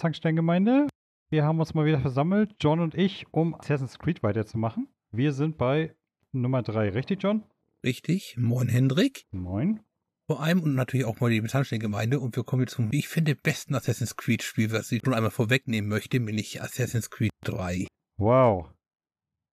Zanksteingemeinde. Wir haben uns mal wieder versammelt, John und ich, um Assassin's Creed weiterzumachen. Wir sind bei Nummer 3, richtig, John? Richtig. Moin, Hendrik. Moin. Vor allem und natürlich auch mal die Zanksteingemeinde. Und wir kommen jetzt zum, wie ich finde, besten Assassin's Creed Spiel, was ich schon einmal vorwegnehmen möchte, nämlich Assassin's Creed 3. Wow.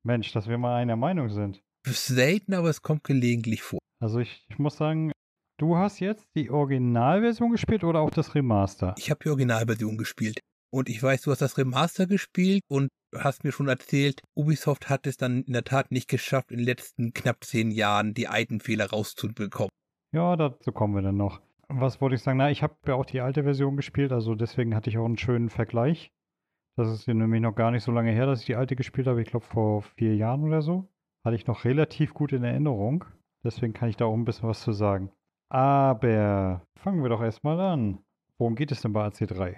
Mensch, dass wir mal einer Meinung sind. Selten, aber es kommt gelegentlich vor. Also ich, ich muss sagen, du hast jetzt die Originalversion gespielt oder auch das Remaster? Ich habe die Originalversion gespielt. Und ich weiß, du hast das Remaster gespielt und hast mir schon erzählt, Ubisoft hat es dann in der Tat nicht geschafft, in den letzten knapp zehn Jahren die alten Fehler rauszubekommen. Ja, dazu kommen wir dann noch. Was wollte ich sagen? Na, ich habe ja auch die alte Version gespielt, also deswegen hatte ich auch einen schönen Vergleich. Das ist nämlich noch gar nicht so lange her, dass ich die alte gespielt habe. Ich glaube vor vier Jahren oder so. Hatte ich noch relativ gut in Erinnerung. Deswegen kann ich da auch ein bisschen was zu sagen. Aber fangen wir doch erstmal an. Worum geht es denn bei AC3?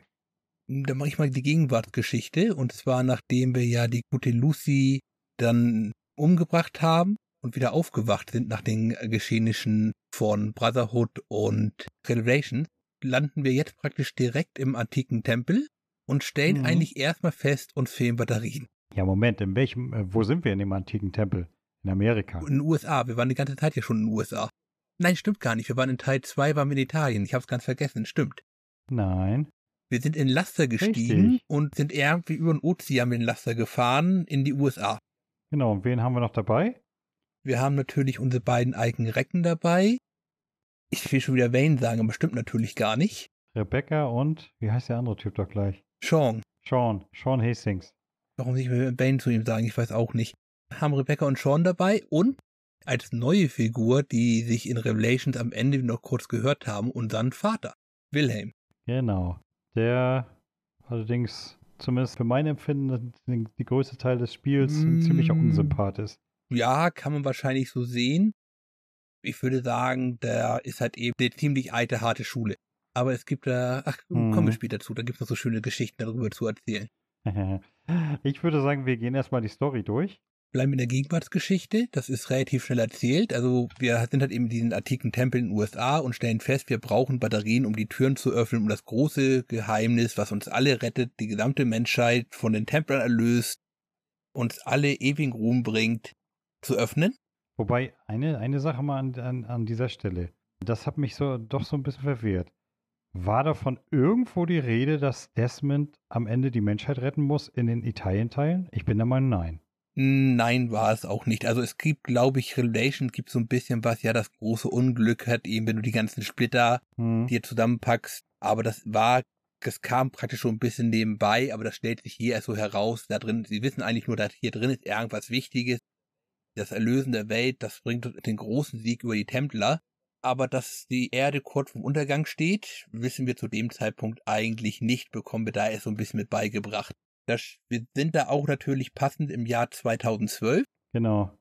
Da mache ich mal die Gegenwartsgeschichte. Und zwar nachdem wir ja die gute Lucy dann umgebracht haben und wieder aufgewacht sind nach den Geschehnissen von Brotherhood und Revelation, landen wir jetzt praktisch direkt im antiken Tempel und stellen Mhm. eigentlich erstmal fest, uns fehlen Batterien. Ja, Moment, in welchem, äh, wo sind wir in dem antiken Tempel? In Amerika. In den USA, wir waren die ganze Zeit ja schon in den USA. Nein, stimmt gar nicht. Wir waren in Teil 2, waren wir in Italien. Ich hab's ganz vergessen, stimmt. Nein. Wir sind in Laster gestiegen Richtig. und sind irgendwie über den Ozean mit dem Laster gefahren in die USA. Genau, und wen haben wir noch dabei? Wir haben natürlich unsere beiden eigenen Recken dabei. Ich will schon wieder Wayne sagen, aber stimmt natürlich gar nicht. Rebecca und, wie heißt der andere Typ doch gleich? Sean. Sean, Sean Hastings. Warum nicht Wayne zu ihm sagen, ich weiß auch nicht. Haben Rebecca und Sean dabei und als neue Figur, die sich in Revelations am Ende noch kurz gehört haben, unseren Vater, Wilhelm. Genau. Der allerdings, zumindest für mein Empfinden, die, größte Teil des Spiels ein Mm. ziemlicher Unsympath ist. Ja, kann man wahrscheinlich so sehen. Ich würde sagen, der ist halt eben eine ziemlich alte, harte Schule. Aber es gibt da, ach, Mhm. kommen wir später zu, da gibt es noch so schöne Geschichten darüber zu erzählen. ich würde sagen, wir gehen erstmal die Story durch. Bleiben in der Gegenwartsgeschichte, das ist relativ schnell erzählt. Also wir sind halt eben diesen antiken Tempel in den USA und stellen fest, wir brauchen Batterien, um die Türen zu öffnen, um das große Geheimnis, was uns alle rettet, die gesamte Menschheit von den Templern erlöst, uns alle ewigen Ruhm bringt, zu öffnen. Wobei, eine, eine Sache mal an, an, an dieser Stelle. Das hat mich so doch so ein bisschen verwirrt. War davon irgendwo die Rede, dass Desmond am Ende die Menschheit retten muss in den Italien-Teilen? Ich bin der Meinung, nein. Nein, war es auch nicht. Also es gibt, glaube ich, Relation gibt so ein bisschen was, ja, das große Unglück hat eben, wenn du die ganzen Splitter Hm. dir zusammenpackst. Aber das war, das kam praktisch schon ein bisschen nebenbei, aber das stellt sich hier erst so heraus. Da drin, sie wissen eigentlich nur, dass hier drin ist irgendwas Wichtiges. Das Erlösen der Welt, das bringt den großen Sieg über die Templer. Aber dass die Erde kurz vom Untergang steht, wissen wir zu dem Zeitpunkt eigentlich nicht, bekommen wir da erst so ein bisschen mit beigebracht. Das, wir sind da auch natürlich passend im Jahr 2012 Genau.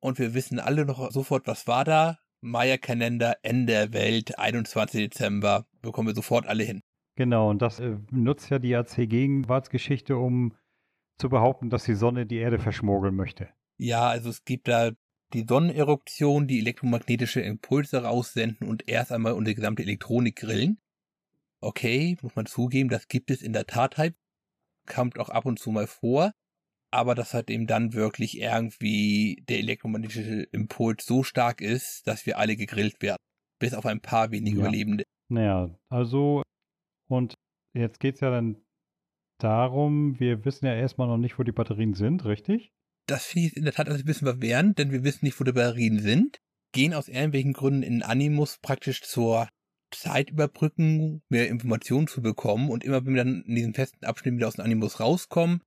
und wir wissen alle noch sofort, was war da? Maya-Kalender, Ende der Welt, 21. Dezember, bekommen wir sofort alle hin. Genau, und das äh, nutzt ja die AC-Gegenwartsgeschichte, um zu behaupten, dass die Sonne die Erde verschmuggeln möchte. Ja, also es gibt da die Sonneneruption, die elektromagnetische Impulse raussenden und erst einmal unsere gesamte Elektronik grillen. Okay, muss man zugeben, das gibt es in der Tat halt, kommt auch ab und zu mal vor, aber dass halt eben dann wirklich irgendwie der elektromagnetische Impuls so stark ist, dass wir alle gegrillt werden. Bis auf ein paar wenige Ja. Überlebende. Naja, also, und jetzt geht es ja dann darum, wir wissen ja erstmal noch nicht, wo die Batterien sind, richtig? Das finde ich in der Tat ein bisschen verwirrend, denn wir wissen nicht, wo die Batterien sind, gehen aus irgendwelchen Gründen in Animus praktisch zur Zeit überbrücken, mehr Informationen zu bekommen und immer wenn wir dann in diesen festen Abschnitten wieder aus dem Animus rauskommen,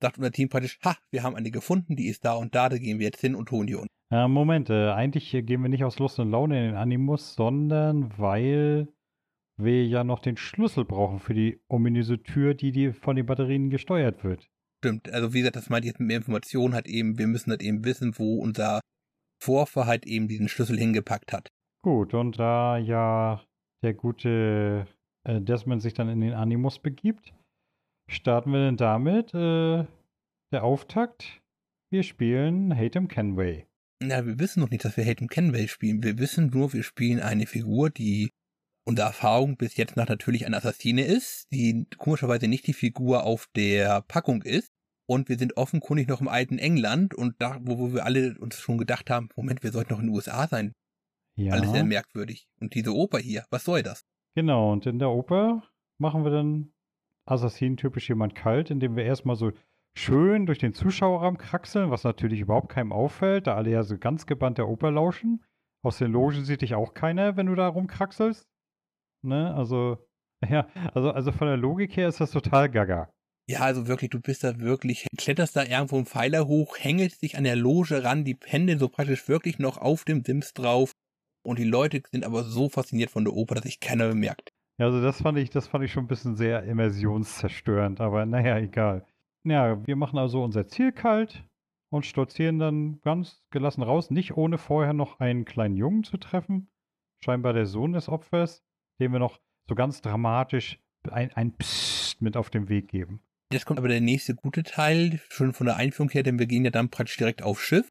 sagt unser Team praktisch, ha, wir haben eine gefunden, die ist da und da, da gehen wir jetzt hin und holen die uns. Äh, Moment, äh, eigentlich gehen wir nicht aus Lust und Laune in den Animus, sondern weil wir ja noch den Schlüssel brauchen für die ominöse Tür, die, die von den Batterien gesteuert wird. Stimmt, also wie gesagt, das meint jetzt mit mehr Informationen hat eben, wir müssen halt eben wissen, wo unser Vorfahr halt eben diesen Schlüssel hingepackt hat. Gut, und da ja der gute äh, Desmond sich dann in den Animus begibt, starten wir denn damit äh, der Auftakt. Wir spielen Hatem Kenway. Na, wir wissen noch nicht, dass wir Hayden Kenway spielen. Wir wissen nur, wir spielen eine Figur, die unsere Erfahrung bis jetzt nach natürlich eine Assassine ist, die komischerweise nicht die Figur auf der Packung ist. Und wir sind offenkundig noch im alten England und da, wo, wo wir alle uns schon gedacht haben, Moment, wir sollten noch in den USA sein. Ja. Alles sehr merkwürdig. Und diese Oper hier, was soll das? Genau, und in der Oper machen wir dann Assassinen-typisch jemand kalt, indem wir erstmal so schön durch den Zuschauerraum kraxeln, was natürlich überhaupt keinem auffällt, da alle ja so ganz gebannt der Oper lauschen. Aus den Logen sieht dich auch keiner, wenn du da rumkraxelst. Ne, also, ja, also, also von der Logik her ist das total gaga. Ja, also wirklich, du bist da wirklich, kletterst da irgendwo einen Pfeiler hoch, hängelst dich an der Loge ran, die pendeln so praktisch wirklich noch auf dem Sims drauf. Und die Leute sind aber so fasziniert von der Oper, dass sich keiner bemerkt. Ja, also das fand ich, das fand ich schon ein bisschen sehr immersionszerstörend, aber naja, egal. Ja, wir machen also unser Ziel kalt und stolzieren dann ganz gelassen raus, nicht ohne vorher noch einen kleinen Jungen zu treffen. Scheinbar der Sohn des Opfers, dem wir noch so ganz dramatisch ein, ein Psst mit auf den Weg geben. Jetzt kommt aber der nächste gute Teil, schon von der Einführung her, denn wir gehen ja dann praktisch direkt aufs Schiff,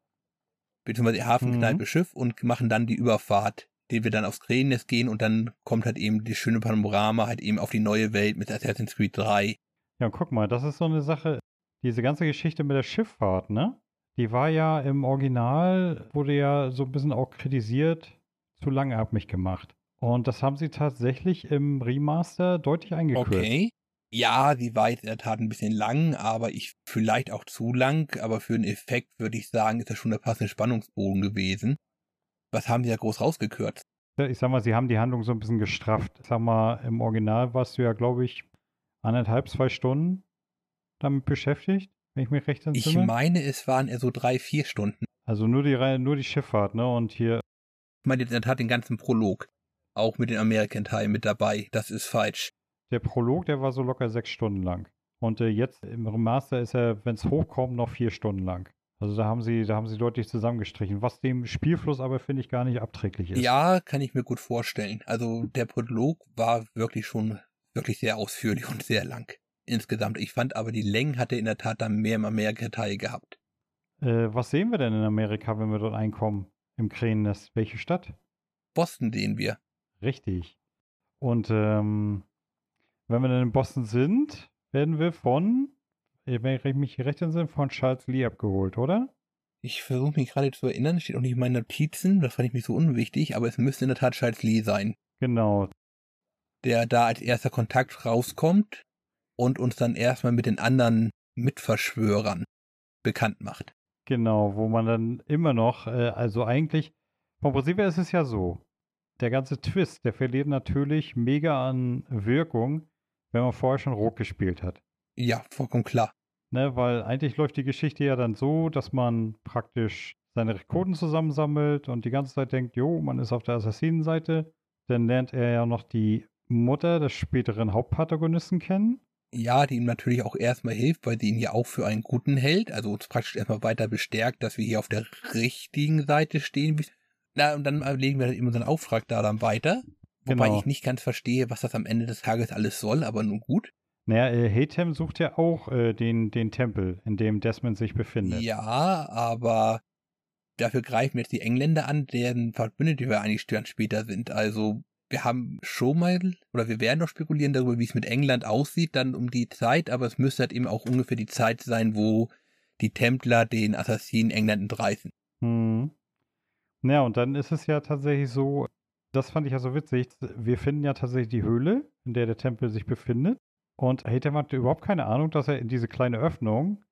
beziehungsweise Hafenkneipe mhm. Schiff und machen dann die Überfahrt, den wir dann aufs Krähennest gehen und dann kommt halt eben die schöne Panorama halt eben auf die neue Welt mit Assassin's Creed 3. Ja, guck mal, das ist so eine Sache, diese ganze Geschichte mit der Schifffahrt, ne? Die war ja im Original, wurde ja so ein bisschen auch kritisiert, zu langatmig gemacht. Und das haben sie tatsächlich im Remaster deutlich eingekürzt. Okay. Ja, sie war jetzt in der Tat ein bisschen lang, aber ich vielleicht auch zu lang, aber für den Effekt würde ich sagen, ist das schon der passende Spannungsbogen gewesen. Was haben sie ja groß rausgekürzt? Ich sag mal, sie haben die Handlung so ein bisschen gestrafft. Ich sag mal, im Original warst du ja, glaube ich, anderthalb, zwei Stunden damit beschäftigt, wenn ich mich recht entsinne. Ich meine, es waren eher so drei, vier Stunden. Also nur die nur die Schifffahrt, ne? Und hier. Ich meine, in der Tat den ganzen Prolog. Auch mit den American-Teilen mit dabei. Das ist falsch. Der Prolog, der war so locker sechs Stunden lang. Und äh, jetzt im Remaster ist er, wenn es hochkommt, noch vier Stunden lang. Also da haben sie, da haben sie deutlich zusammengestrichen, was dem Spielfluss aber finde ich gar nicht abträglich ist. Ja, kann ich mir gut vorstellen. Also der Prolog war wirklich schon wirklich sehr ausführlich und sehr lang insgesamt. Ich fand aber die Längen hatte in der Tat dann mehr im Amerika-Teil gehabt. Äh, was sehen wir denn in Amerika, wenn wir dort einkommen? Im Krähennest? Welche Stadt? Boston sehen wir. Richtig. Und ähm, wenn wir dann in Boston sind, werden wir von, wenn ich mich recht entsinne, von Charles Lee abgeholt, oder? Ich versuche mich gerade zu erinnern, steht auch nicht in meinen Notizen, das fand ich mich so unwichtig, aber es müsste in der Tat Charles Lee sein. Genau. Der da als erster Kontakt rauskommt und uns dann erstmal mit den anderen Mitverschwörern bekannt macht. Genau, wo man dann immer noch, äh, also eigentlich, vom Prinzip her ist es ja so, der ganze Twist, der verliert natürlich mega an Wirkung, wenn man vorher schon rot gespielt hat. Ja, vollkommen klar. Ne, weil eigentlich läuft die Geschichte ja dann so, dass man praktisch seine Rekorden zusammensammelt und die ganze Zeit denkt, jo, man ist auf der Assassinenseite. Dann lernt er ja noch die Mutter des späteren Hauptprotagonisten kennen. Ja, die ihm natürlich auch erstmal hilft, weil sie ihn ja auch für einen guten hält, also uns praktisch erstmal weiter bestärkt, dass wir hier auf der richtigen Seite stehen. Na, und dann legen wir eben unseren Auftrag da dann weiter. Wobei genau. ich nicht ganz verstehe, was das am Ende des Tages alles soll, aber nun gut. Naja, äh, Hatem sucht ja auch äh, den, den Tempel, in dem Desmond sich befindet. Ja, aber dafür greifen jetzt die Engländer an, deren Verbündete wir eigentlich dann später sind. Also wir haben schon mal, oder wir werden noch spekulieren darüber, wie es mit England aussieht, dann um die Zeit, aber es müsste halt eben auch ungefähr die Zeit sein, wo die Templer den Assassinen England entreißen. Hm. Ja, und dann ist es ja tatsächlich so, das fand ich ja so witzig, wir finden ja tatsächlich die Höhle, in der der Tempel sich befindet. Und Hatem hat überhaupt keine Ahnung, dass er in diese kleine Öffnung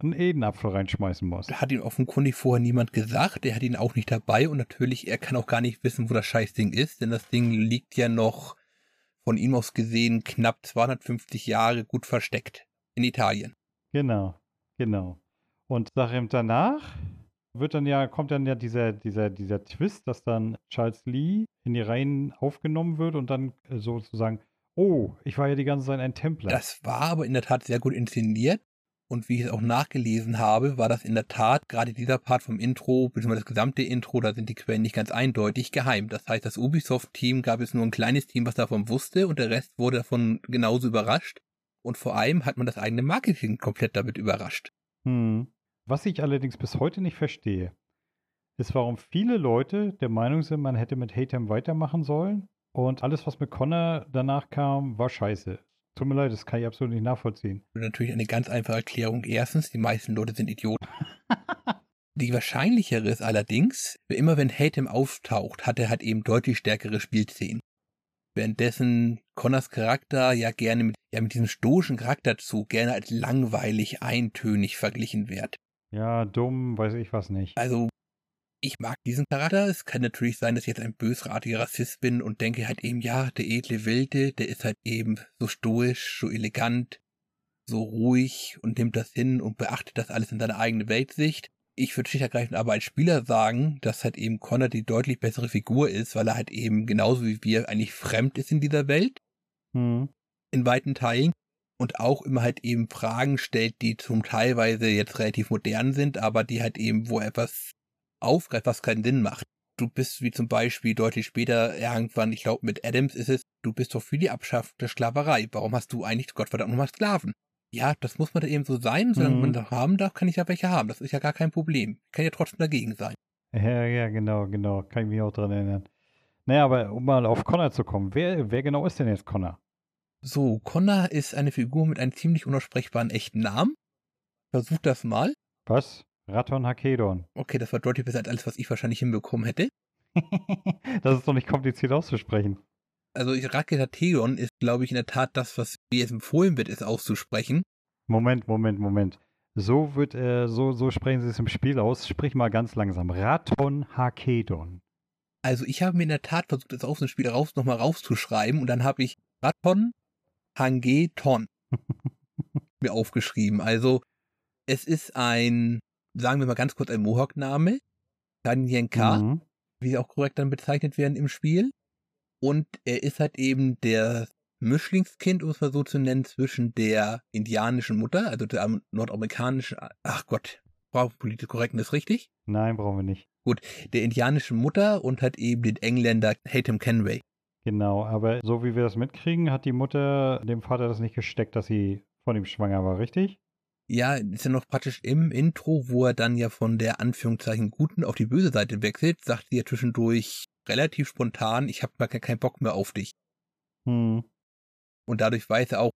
einen Edenapfel reinschmeißen muss. Hat ihn offenkundig vorher niemand gesagt, er hat ihn auch nicht dabei und natürlich, er kann auch gar nicht wissen, wo das Scheißding ist, denn das Ding liegt ja noch von ihm aus gesehen knapp 250 Jahre gut versteckt in Italien. Genau, genau. Und danach wird dann ja, kommt dann ja dieser, dieser, dieser Twist, dass dann Charles Lee in die Reihen aufgenommen wird und dann äh, sozusagen, oh, ich war ja die ganze Zeit ein Templer. Das war aber in der Tat sehr gut inszeniert. Und wie ich es auch nachgelesen habe, war das in der Tat gerade dieser Part vom Intro, beziehungsweise das gesamte Intro, da sind die Quellen nicht ganz eindeutig geheim. Das heißt, das Ubisoft-Team gab es nur ein kleines Team, was davon wusste und der Rest wurde davon genauso überrascht. Und vor allem hat man das eigene Marketing komplett damit überrascht. Hm. Was ich allerdings bis heute nicht verstehe, ist, warum viele Leute der Meinung sind, man hätte mit Hatem weitermachen sollen Und alles, was mit Connor danach kam, war scheiße. Tut mir leid, das kann ich absolut nicht nachvollziehen. Natürlich eine ganz einfache Erklärung. Erstens, die meisten Leute sind Idioten. die wahrscheinlichere ist allerdings, immer wenn Hatem auftaucht, hat er halt eben deutlich stärkere Spielszenen. Währenddessen Connors Charakter ja gerne mit, ja, mit diesem stoischen Charakterzug gerne als langweilig, eintönig verglichen wird. Ja, dumm, weiß ich was nicht. Also, ich mag diesen Charakter. Es kann natürlich sein, dass ich jetzt ein bösartiger Rassist bin und denke halt eben, ja, der edle Wilde, der ist halt eben so stoisch, so elegant, so ruhig und nimmt das hin und beachtet das alles in seiner eigenen Weltsicht. Ich würde schlicht ergreifend aber als Spieler sagen, dass halt eben Connor die deutlich bessere Figur ist, weil er halt eben genauso wie wir eigentlich fremd ist in dieser Welt. Hm. In weiten Teilen. Und auch immer halt eben Fragen stellt, die zum teilweise jetzt relativ modern sind, aber die halt eben, wo etwas aufgreift, was keinen Sinn macht. Du bist wie zum Beispiel deutlich später irgendwann, ich glaube mit Adams ist es, du bist doch für die Abschaffung der Sklaverei. Warum hast du eigentlich Gottverdammt nochmal Sklaven? Ja, das muss man da eben so sein. Solange mhm. man das haben darf, kann ich ja welche haben. Das ist ja gar kein Problem. Ich kann ja trotzdem dagegen sein. Ja, ja, genau, genau. Kann ich mich auch dran erinnern. Naja, aber um mal auf Connor zu kommen, wer, wer genau ist denn jetzt Connor? So, Connor ist eine Figur mit einem ziemlich unaussprechbaren echten Namen. Versuch das mal. Was? Raton Hakedon. Okay, das war deutlich besser als alles, was ich wahrscheinlich hinbekommen hätte. das ist doch nicht kompliziert auszusprechen. Also Raketatedon ist, glaube ich, in der Tat das, was mir jetzt empfohlen wird, ist auszusprechen. Moment, Moment, Moment. So wird äh, so, so sprechen sie es im Spiel aus. Sprich mal ganz langsam. Raton Hakedon. Also ich habe mir in der Tat versucht, das aus dem Spiel raus nochmal rauszuschreiben und dann habe ich Raton Hangeton mir aufgeschrieben. Also es ist ein, sagen wir mal ganz kurz ein Mohawk-Name. Tanyenka, mhm. wie sie auch korrekt dann bezeichnet werden im Spiel. Und er ist halt eben der Mischlingskind, um es mal so zu nennen, zwischen der indianischen Mutter, also der nordamerikanischen, ach Gott, braucht politisch korrekt, ist richtig? Nein, brauchen wir nicht. Gut, der indianischen Mutter und halt eben den Engländer Hatem Kenway. Genau, aber so wie wir das mitkriegen, hat die Mutter dem Vater das nicht gesteckt, dass sie von ihm schwanger war, richtig? Ja, ist ja noch praktisch im Intro, wo er dann ja von der Anführungszeichen guten auf die böse Seite wechselt, sagt sie ja zwischendurch, relativ spontan, ich habe gar keinen Bock mehr auf dich. Hm. Und dadurch weiß er auch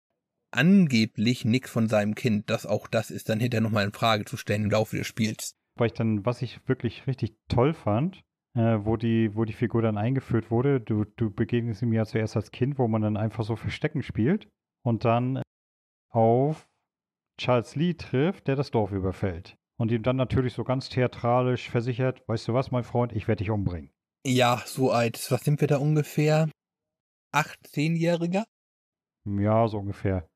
angeblich nichts von seinem Kind, dass auch das ist dann hinterher nochmal in Frage zu stellen im Laufe des Spiels. Weil ich dann, was ich wirklich richtig toll fand, äh, wo, die, wo die Figur dann eingeführt wurde, du, du begegnest ihm ja zuerst als Kind, wo man dann einfach so Verstecken spielt und dann auf Charles Lee trifft, der das Dorf überfällt. Und ihm dann natürlich so ganz theatralisch versichert, weißt du was, mein Freund, ich werde dich umbringen. Ja, so alt. Was sind wir da ungefähr? Acht, zehnjähriger? Ja, so ungefähr.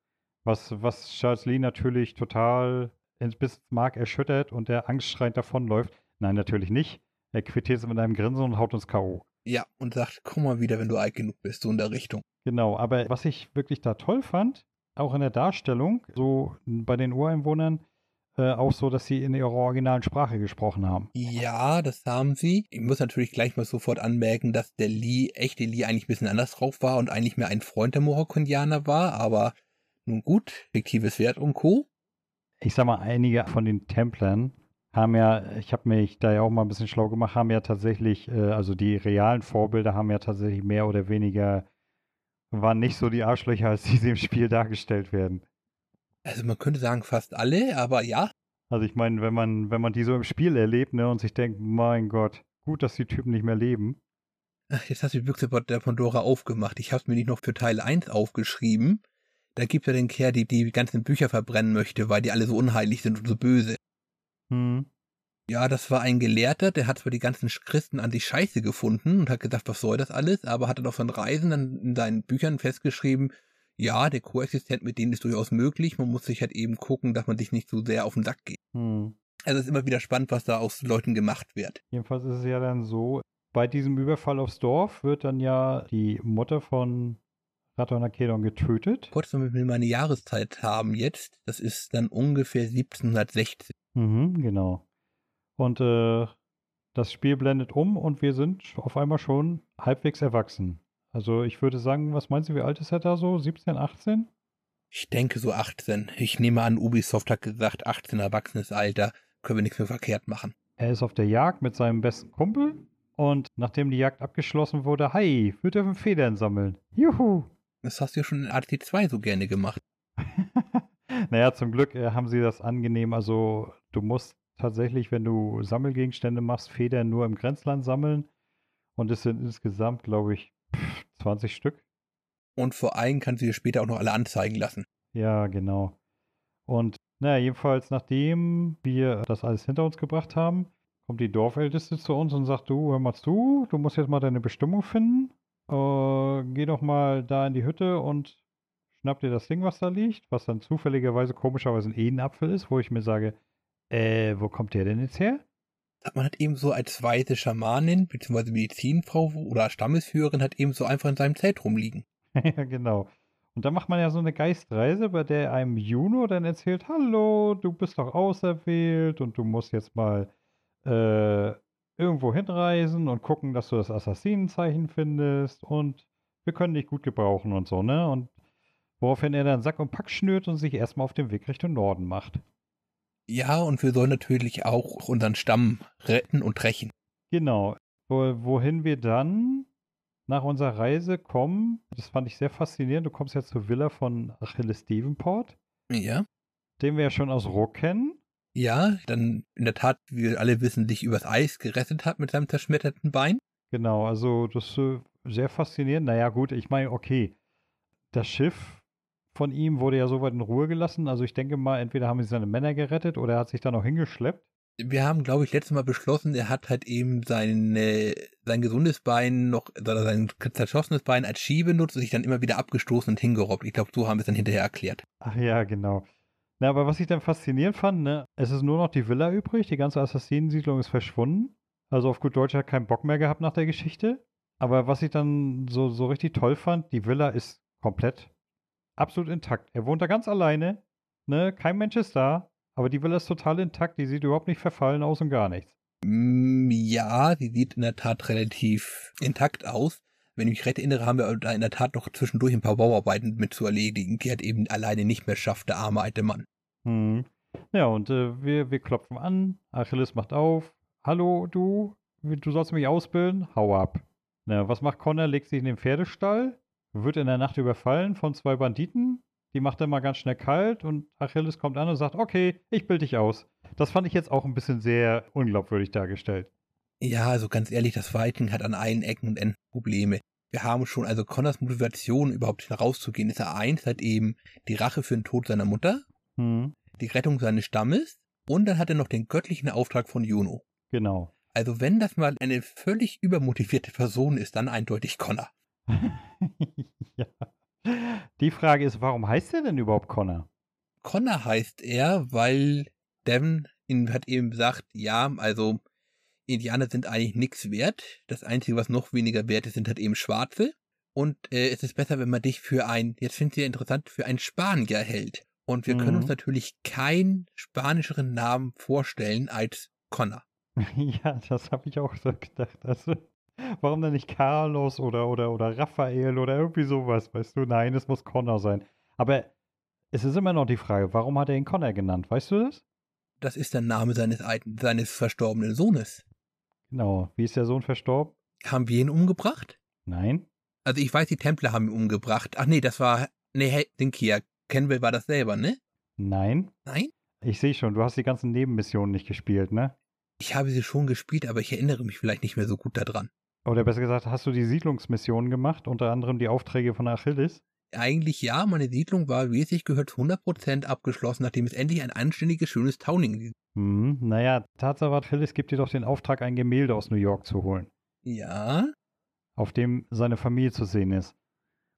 Was, was Charles Lee natürlich total ins bis Mark erschüttert und der angstschreiend davonläuft. Nein, natürlich nicht. Er quittiert es mit einem Grinsen und haut uns K.O. Ja, und sagt, komm mal wieder, wenn du alt genug bist, so in der Richtung. Genau, aber was ich wirklich da toll fand, auch in der Darstellung, so bei den Ureinwohnern, äh, auch so, dass sie in ihrer originalen Sprache gesprochen haben. Ja, das haben sie. Ich muss natürlich gleich mal sofort anmerken, dass der Lee, echte Lee, eigentlich ein bisschen anders drauf war und eigentlich mehr ein Freund der Mohawk-Indianer war, aber nun gut, fiktives Wert und Co. Ich sag mal, einige von den Templern haben ja, ich habe mich da ja auch mal ein bisschen schlau gemacht, haben ja tatsächlich, äh, also die realen Vorbilder haben ja tatsächlich mehr oder weniger, waren nicht so die Arschlöcher, als die sie im Spiel dargestellt werden. Also man könnte sagen fast alle, aber ja. Also ich meine, wenn man, wenn man die so im Spiel erlebt, ne, und sich denkt, mein Gott, gut, dass die Typen nicht mehr leben. Ach, jetzt hast du die Büchse der Pandora aufgemacht. Ich habe mir nicht noch für Teil 1 aufgeschrieben. Da gibt ja den Kerl, die die ganzen Bücher verbrennen möchte, weil die alle so unheilig sind und so böse. Hm. Ja, das war ein Gelehrter, der hat zwar die ganzen Christen an sich scheiße gefunden und hat gedacht, was soll das alles, aber hat dann auf seinen Reisen dann in seinen Büchern festgeschrieben, ja, der Koexistent mit denen ist durchaus möglich. Man muss sich halt eben gucken, dass man sich nicht zu sehr auf den Sack geht. Hm. Also es ist immer wieder spannend, was da aus Leuten gemacht wird. Jedenfalls ist es ja dann so, bei diesem Überfall aufs Dorf wird dann ja die Mutter von Raton Akedon getötet. Kurz, damit wir mal eine Jahreszeit haben jetzt, das ist dann ungefähr 1716. Mhm, genau. Und äh, das Spiel blendet um und wir sind auf einmal schon halbwegs erwachsen. Also ich würde sagen, was meinst du, wie alt ist er da so? 17, 18? Ich denke so 18. Ich nehme an, Ubisoft hat gesagt, 18 erwachsenes Alter, können wir nichts mehr verkehrt machen. Er ist auf der Jagd mit seinem besten Kumpel Und nachdem die Jagd abgeschlossen wurde, hi, wir dürfen Federn sammeln. Juhu! Das hast du ja schon in AT2 so gerne gemacht. naja, zum Glück äh, haben sie das angenehm. Also du musst tatsächlich, wenn du Sammelgegenstände machst, Federn nur im Grenzland sammeln. Und es sind insgesamt, glaube ich, 20 Stück. Und vor allem kannst du dir später auch noch alle anzeigen lassen. Ja, genau. Und naja, jedenfalls, nachdem wir das alles hinter uns gebracht haben, kommt die Dorfälteste zu uns und sagt, du, hör mal zu, du musst jetzt mal deine Bestimmung finden. Äh, geh doch mal da in die Hütte und schnapp dir das Ding, was da liegt, was dann zufälligerweise komischerweise ein Edenapfel ist, wo ich mir sage, äh, wo kommt der denn jetzt her? Man hat eben so als weiße Schamanin bzw. Medizinfrau oder Stammesführerin hat eben so einfach in seinem Zelt rumliegen. ja, genau. Und da macht man ja so eine Geistreise, bei der einem Juno dann erzählt, hallo, du bist doch auserwählt und du musst jetzt mal äh, irgendwo hinreisen und gucken, dass du das Assassinenzeichen findest und wir können dich gut gebrauchen und so, ne? Und woraufhin er dann Sack und Pack schnürt und sich erstmal auf den Weg Richtung Norden macht. Ja, und wir sollen natürlich auch unseren Stamm retten und rächen. Genau. Wo, wohin wir dann nach unserer Reise kommen, das fand ich sehr faszinierend. Du kommst ja zur Villa von Achilles Davenport. Ja. Den wir ja schon aus Ruck kennen. Ja, dann in der Tat, wie wir alle wissen, sich übers Eis gerettet hat mit seinem zerschmetterten Bein. Genau, also das ist äh, sehr faszinierend. Naja, gut, ich meine, okay, das Schiff von ihm wurde ja soweit in Ruhe gelassen. Also ich denke mal, entweder haben sie seine Männer gerettet oder er hat sich da noch hingeschleppt. Wir haben, glaube ich, letztes Mal beschlossen, er hat halt eben sein, äh, sein gesundes Bein noch, oder sein zerschossenes Bein als Ski benutzt und sich dann immer wieder abgestoßen und hingerobbt. Ich glaube, so haben wir es dann hinterher erklärt. Ach ja, genau. Na, aber was ich dann faszinierend fand, ne, es ist nur noch die Villa übrig, die ganze Assassinensiedlung ist verschwunden. Also auf gut Deutsch hat keinen Bock mehr gehabt nach der Geschichte. Aber was ich dann so, so richtig toll fand, die Villa ist komplett, absolut intakt. Er wohnt da ganz alleine, ne, kein Mensch ist da, aber die Villa ist total intakt, die sieht überhaupt nicht verfallen aus und gar nichts. Mm, ja, die sieht in der Tat relativ intakt aus wenn ich mich recht erinnere, haben wir da in der Tat noch zwischendurch ein paar Bauarbeiten mit zu erledigen, die halt eben alleine nicht mehr schafft, der arme alte Mann. Hm. Ja, und äh, wir, wir klopfen an, Achilles macht auf. Hallo, du, du sollst mich ausbilden? Hau ab. Na, was macht Connor? Legt sich in den Pferdestall, wird in der Nacht überfallen von zwei Banditen. Die macht er mal ganz schnell kalt und Achilles kommt an und sagt, okay, ich bilde dich aus. Das fand ich jetzt auch ein bisschen sehr unglaubwürdig dargestellt. Ja, also ganz ehrlich, das Viking hat an allen Ecken und Enden Probleme. Wir haben schon, also Connors Motivation, überhaupt herauszugehen, ist er eins, hat eben die Rache für den Tod seiner Mutter, hm. die Rettung seines Stammes und dann hat er noch den göttlichen Auftrag von Juno. Genau. Also wenn das mal eine völlig übermotivierte Person ist, dann eindeutig Connor. ja. Die Frage ist, warum heißt er denn überhaupt Connor? Connor heißt er, weil Devon ihn hat eben gesagt, ja, also Indianer sind eigentlich nichts wert. Das Einzige, was noch weniger wert ist, sind halt eben Schwarze. Und äh, es ist besser, wenn man dich für ein, jetzt finde ich ja interessant, für ein Spanier hält. Und wir mhm. können uns mhm. natürlich keinen spanischeren Namen vorstellen als Connor. Ja, das habe ich auch so gedacht. Also, warum denn nicht Carlos oder, oder, oder Raphael oder irgendwie sowas, weißt du? Nein, es muss Connor sein. Aber es ist immer noch die Frage, warum hat er ihn Connor genannt? Weißt du das? Das ist der Name seines, seines verstorbenen Sohnes. Genau. Wie ist der Sohn verstorben? Haben wir ihn umgebracht? Nein. Also ich weiß, die Templer haben ihn umgebracht. Ach nee, das war. Nee, Dinkia. Kenwell war das selber, ne? Nein. Nein? Ich sehe schon, du hast die ganzen Nebenmissionen nicht gespielt, ne? Ich habe sie schon gespielt, aber ich erinnere mich vielleicht nicht mehr so gut daran. Oder besser gesagt, hast du die Siedlungsmissionen gemacht, unter anderem die Aufträge von Achilles? Eigentlich ja, meine Siedlung war, wie es sich gehört, 100% abgeschlossen, nachdem es endlich ein anständiges, schönes Towning hm, naja, Tatsache Achilles gibt dir doch den Auftrag, ein Gemälde aus New York zu holen. Ja. Auf dem seine Familie zu sehen ist.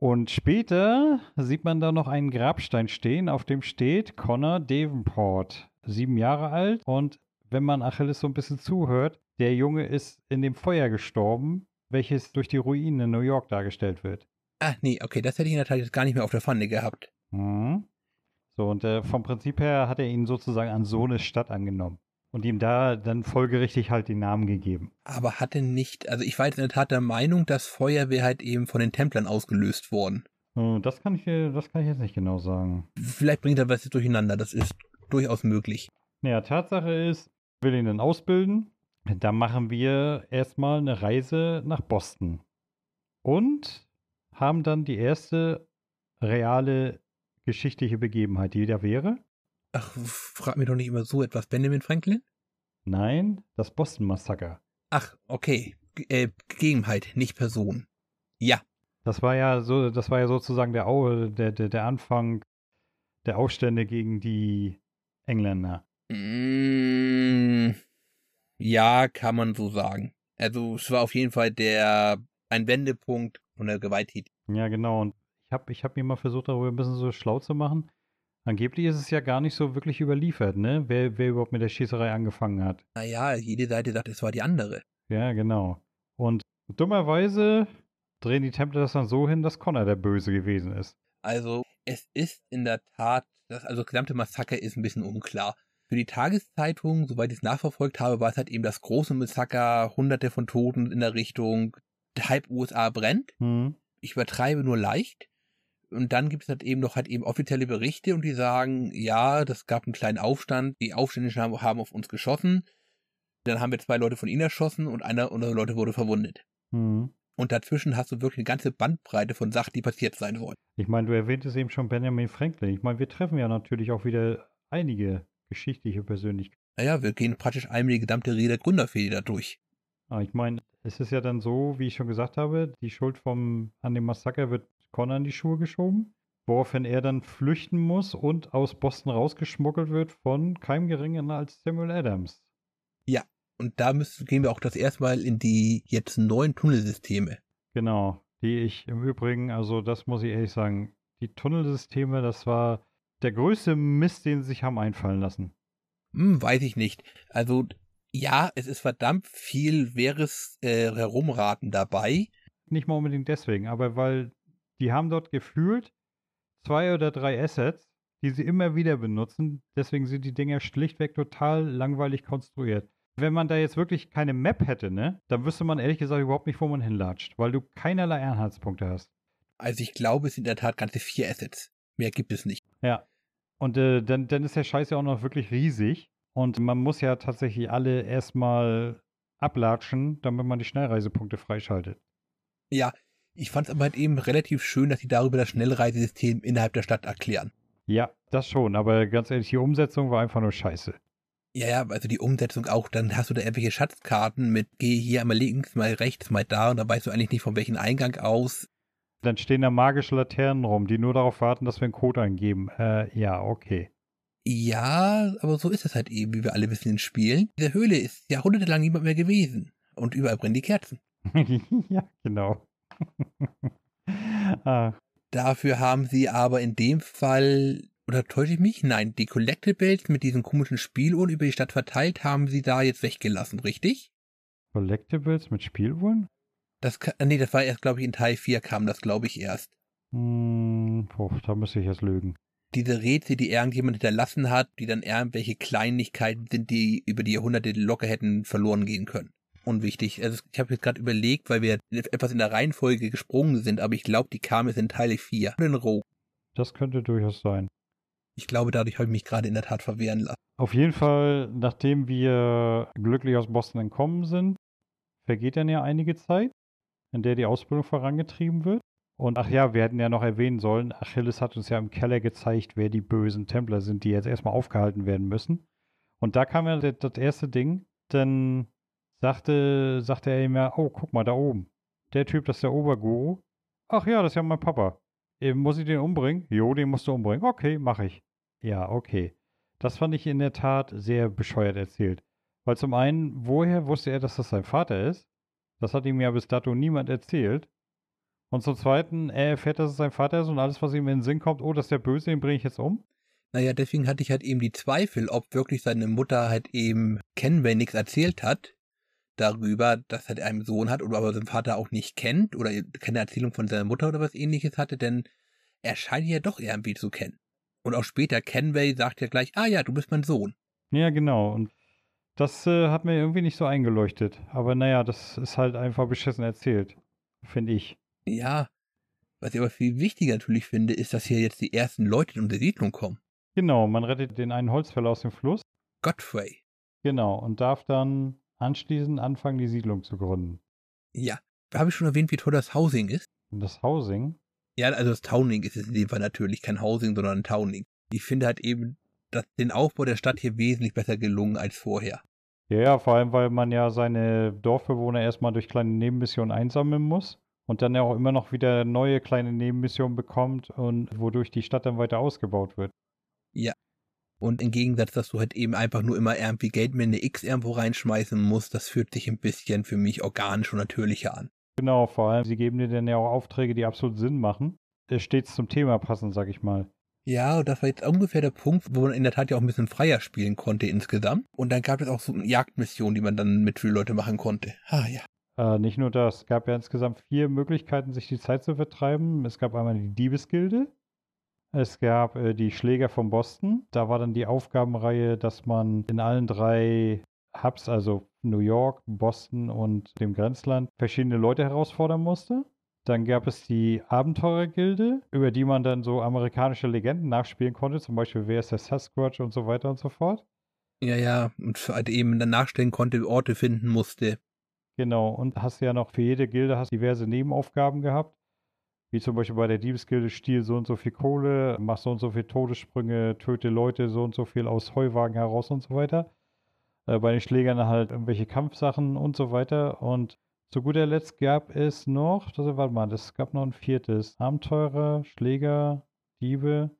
Und später sieht man da noch einen Grabstein stehen, auf dem steht Connor Davenport, sieben Jahre alt. Und wenn man Achilles so ein bisschen zuhört, der Junge ist in dem Feuer gestorben, welches durch die Ruinen in New York dargestellt wird. Ah, nee, okay, das hätte ich in der Tat jetzt gar nicht mehr auf der Pfanne gehabt. Hm. So, und äh, vom Prinzip her hat er ihn sozusagen an Sohnes Stadt angenommen und ihm da dann folgerichtig halt die Namen gegeben. Aber hatte nicht, also ich war jetzt in der Tat der Meinung, dass Feuer wäre halt eben von den Templern ausgelöst worden. Hm, das kann ich, das kann ich jetzt nicht genau sagen. Vielleicht bringt er was durcheinander, das ist durchaus möglich. Naja, Tatsache ist, will ihn dann ausbilden Da machen wir erstmal eine Reise nach Boston und haben dann die erste reale geschichtliche Begebenheit, die da wäre. Ach, frag mir doch nicht immer so etwas. Benjamin Franklin? Nein, das Boston-Massaker. Ach, okay. G äh, Gegebenheit, nicht Person. Ja. Das war ja so, das war ja sozusagen der, der, der, der Anfang der Aufstände gegen die Engländer. Mm, ja, kann man so sagen. Also es war auf jeden Fall der ein Wendepunkt von der Gewalttätigkeit. Ja, genau. Und ich habe ich hab mir mal versucht, darüber ein bisschen so schlau zu machen. Angeblich ist es ja gar nicht so wirklich überliefert, ne? Wer, wer überhaupt mit der Schießerei angefangen hat. Naja, jede Seite sagt, es war die andere. Ja, genau. Und dummerweise drehen die Templer das dann so hin, dass Connor der Böse gewesen ist. Also, es ist in der Tat, das, also das gesamte Massaker ist ein bisschen unklar. Für die Tageszeitung, soweit ich es nachverfolgt habe, war es halt eben das große Massaker, hunderte von Toten in der Richtung, halb USA brennt. Hm. Ich übertreibe nur leicht. Und dann gibt es halt eben noch halt eben offizielle Berichte und die sagen, ja, das gab einen kleinen Aufstand, die Aufständischen haben, haben auf uns geschossen. Dann haben wir zwei Leute von ihnen erschossen und einer unserer Leute wurde verwundet. Hm. Und dazwischen hast du wirklich eine ganze Bandbreite von Sachen, die passiert sein wollen. Ich meine, du erwähntest eben schon Benjamin Franklin. Ich meine, wir treffen ja natürlich auch wieder einige geschichtliche Persönlichkeiten. Naja, wir gehen praktisch einmal die gesamte Rede der Gründerfehde da durch. Aber ich meine, es ist ja dann so, wie ich schon gesagt habe, die Schuld vom, an dem Massaker wird Connor in die Schuhe geschoben, woraufhin er dann flüchten muss und aus Boston rausgeschmuggelt wird von keinem geringeren als Samuel Adams. Ja, und da müssen, gehen wir auch das erste Mal in die jetzt neuen Tunnelsysteme. Genau, die ich im Übrigen, also das muss ich ehrlich sagen, die Tunnelsysteme, das war der größte Mist, den sie sich haben einfallen lassen. Hm, weiß ich nicht. Also ja, es ist verdammt viel wehres äh, Herumraten dabei. Nicht mal unbedingt deswegen, aber weil die haben dort gefühlt zwei oder drei Assets, die sie immer wieder benutzen. Deswegen sind die Dinger schlichtweg total langweilig konstruiert. Wenn man da jetzt wirklich keine Map hätte, ne, dann wüsste man ehrlich gesagt überhaupt nicht, wo man hinlatscht, weil du keinerlei Anhaltspunkte hast. Also ich glaube, es sind in der Tat ganze vier Assets. Mehr gibt es nicht. Ja. Und äh, dann, dann ist der Scheiß ja auch noch wirklich riesig. Und man muss ja tatsächlich alle erstmal ablatschen, damit man die Schnellreisepunkte freischaltet. Ja, ich fand es aber halt eben relativ schön, dass sie darüber das Schnellreisesystem innerhalb der Stadt erklären. Ja, das schon, aber ganz ehrlich, die Umsetzung war einfach nur scheiße. Ja, ja, also die Umsetzung auch, dann hast du da irgendwelche Schatzkarten mit, geh hier einmal links, mal rechts, mal da und da weißt du eigentlich nicht von welchem Eingang aus. Dann stehen da magische Laternen rum, die nur darauf warten, dass wir einen Code eingeben. Äh, ja, okay. Ja, aber so ist es halt eben, wie wir alle wissen in Spielen. Diese Höhle ist jahrhundertelang niemand mehr gewesen. Und überall brennen die Kerzen. ja, genau. ah. Dafür haben sie aber in dem Fall, oder täusche ich mich? Nein, die Collectibles mit diesen komischen Spieluhren über die Stadt verteilt haben sie da jetzt weggelassen, richtig? Collectibles mit Spieluhren? Das, nee, das war erst, glaube ich, in Teil 4 kam das, glaube ich, erst. Hm, boah, da müsste ich jetzt lügen. Diese Rätsel, die irgendjemand hinterlassen hat, die dann irgendwelche Kleinigkeiten sind, die über die Jahrhunderte locker hätten verloren gehen können unwichtig. Also ich habe jetzt gerade überlegt, weil wir etwas in der Reihenfolge gesprungen sind, aber ich glaube, die kam jetzt in Teile 4. In Roh. Das könnte durchaus sein. Ich glaube, dadurch habe ich mich gerade in der Tat verwehren lassen. Auf jeden Fall, nachdem wir glücklich aus Boston entkommen sind, vergeht dann ja einige Zeit, in der die Ausbildung vorangetrieben wird. Und ach ja, wir hätten ja noch erwähnen sollen, Achilles hat uns ja im Keller gezeigt, wer die bösen Templer sind, die jetzt erstmal aufgehalten werden müssen. Und da kam ja das erste Ding, denn sagte, sagte er ihm ja, oh, guck mal, da oben. Der Typ, das ist der Oberguru. Ach ja, das ist ja mein Papa. Eben, muss ich den umbringen? Jo, den musst du umbringen. Okay, mach ich. Ja, okay. Das fand ich in der Tat sehr bescheuert erzählt. Weil zum einen, woher wusste er, dass das sein Vater ist? Das hat ihm ja bis dato niemand erzählt. Und zum Zweiten, er erfährt, dass es sein Vater ist und alles, was ihm in den Sinn kommt, oh, das ist der Böse, den bringe ich jetzt um. Naja, deswegen hatte ich halt eben die Zweifel, ob wirklich seine Mutter halt eben Kenway nichts erzählt hat darüber, dass er einen Sohn hat oder aber seinen Vater auch nicht kennt oder keine Erzählung von seiner Mutter oder was ähnliches hatte, denn er scheint ja doch irgendwie zu kennen. Und auch später, Kenway sagt ja gleich, ah ja, du bist mein Sohn. Ja, genau. Und das äh, hat mir irgendwie nicht so eingeleuchtet. Aber naja, das ist halt einfach beschissen erzählt, finde ich. Ja. Was ich aber viel wichtiger natürlich finde, ist, dass hier jetzt die ersten Leute in unsere Siedlung kommen. Genau, man rettet den einen Holzfäller aus dem Fluss. Godfrey. Genau, und darf dann anschließend anfangen, die Siedlung zu gründen. Ja. Habe ich schon erwähnt, wie toll das Housing ist? Das Housing? Ja, also das Towning ist es in dem Fall natürlich kein Housing, sondern ein Towning. Ich finde halt eben das, den Aufbau der Stadt hier wesentlich besser gelungen als vorher. Ja, ja, vor allem, weil man ja seine Dorfbewohner erstmal durch kleine Nebenmissionen einsammeln muss und dann ja auch immer noch wieder neue kleine Nebenmissionen bekommt und wodurch die Stadt dann weiter ausgebaut wird. Ja. Und im Gegensatz, dass du halt eben einfach nur immer irgendwie Geld mit eine X irgendwo reinschmeißen musst, das fühlt sich ein bisschen für mich organisch und natürlicher an. Genau, vor allem, sie geben dir dann ja auch Aufträge, die absolut Sinn machen. Stets zum Thema passen, sag ich mal. Ja, und das war jetzt ungefähr der Punkt, wo man in der Tat ja auch ein bisschen freier spielen konnte insgesamt. Und dann gab es auch so Jagdmissionen, die man dann mit vielen Leute machen konnte. Ah ja. Äh, nicht nur das, es gab ja insgesamt vier Möglichkeiten, sich die Zeit zu vertreiben. Es gab einmal die Diebesgilde, es gab äh, die Schläger von Boston. Da war dann die Aufgabenreihe, dass man in allen drei Hubs, also New York, Boston und dem Grenzland, verschiedene Leute herausfordern musste. Dann gab es die Abenteurergilde, über die man dann so amerikanische Legenden nachspielen konnte, zum Beispiel wer ist der Sasquatch und so weiter und so fort. Ja, ja, und halt eben dann nachstellen konnte, Orte finden musste. Genau, und hast ja noch für jede Gilde hast diverse Nebenaufgaben gehabt. Wie zum Beispiel bei der Diebesgilde Stiel so und so viel Kohle, mach so und so viel Todessprünge, töte Leute so und so viel aus Heuwagen heraus und so weiter. Äh, bei den Schlägern halt irgendwelche Kampfsachen und so weiter. Und zu guter Letzt gab es noch, das, warte mal, es gab noch ein viertes. Abenteurer, Schläger, Diebe.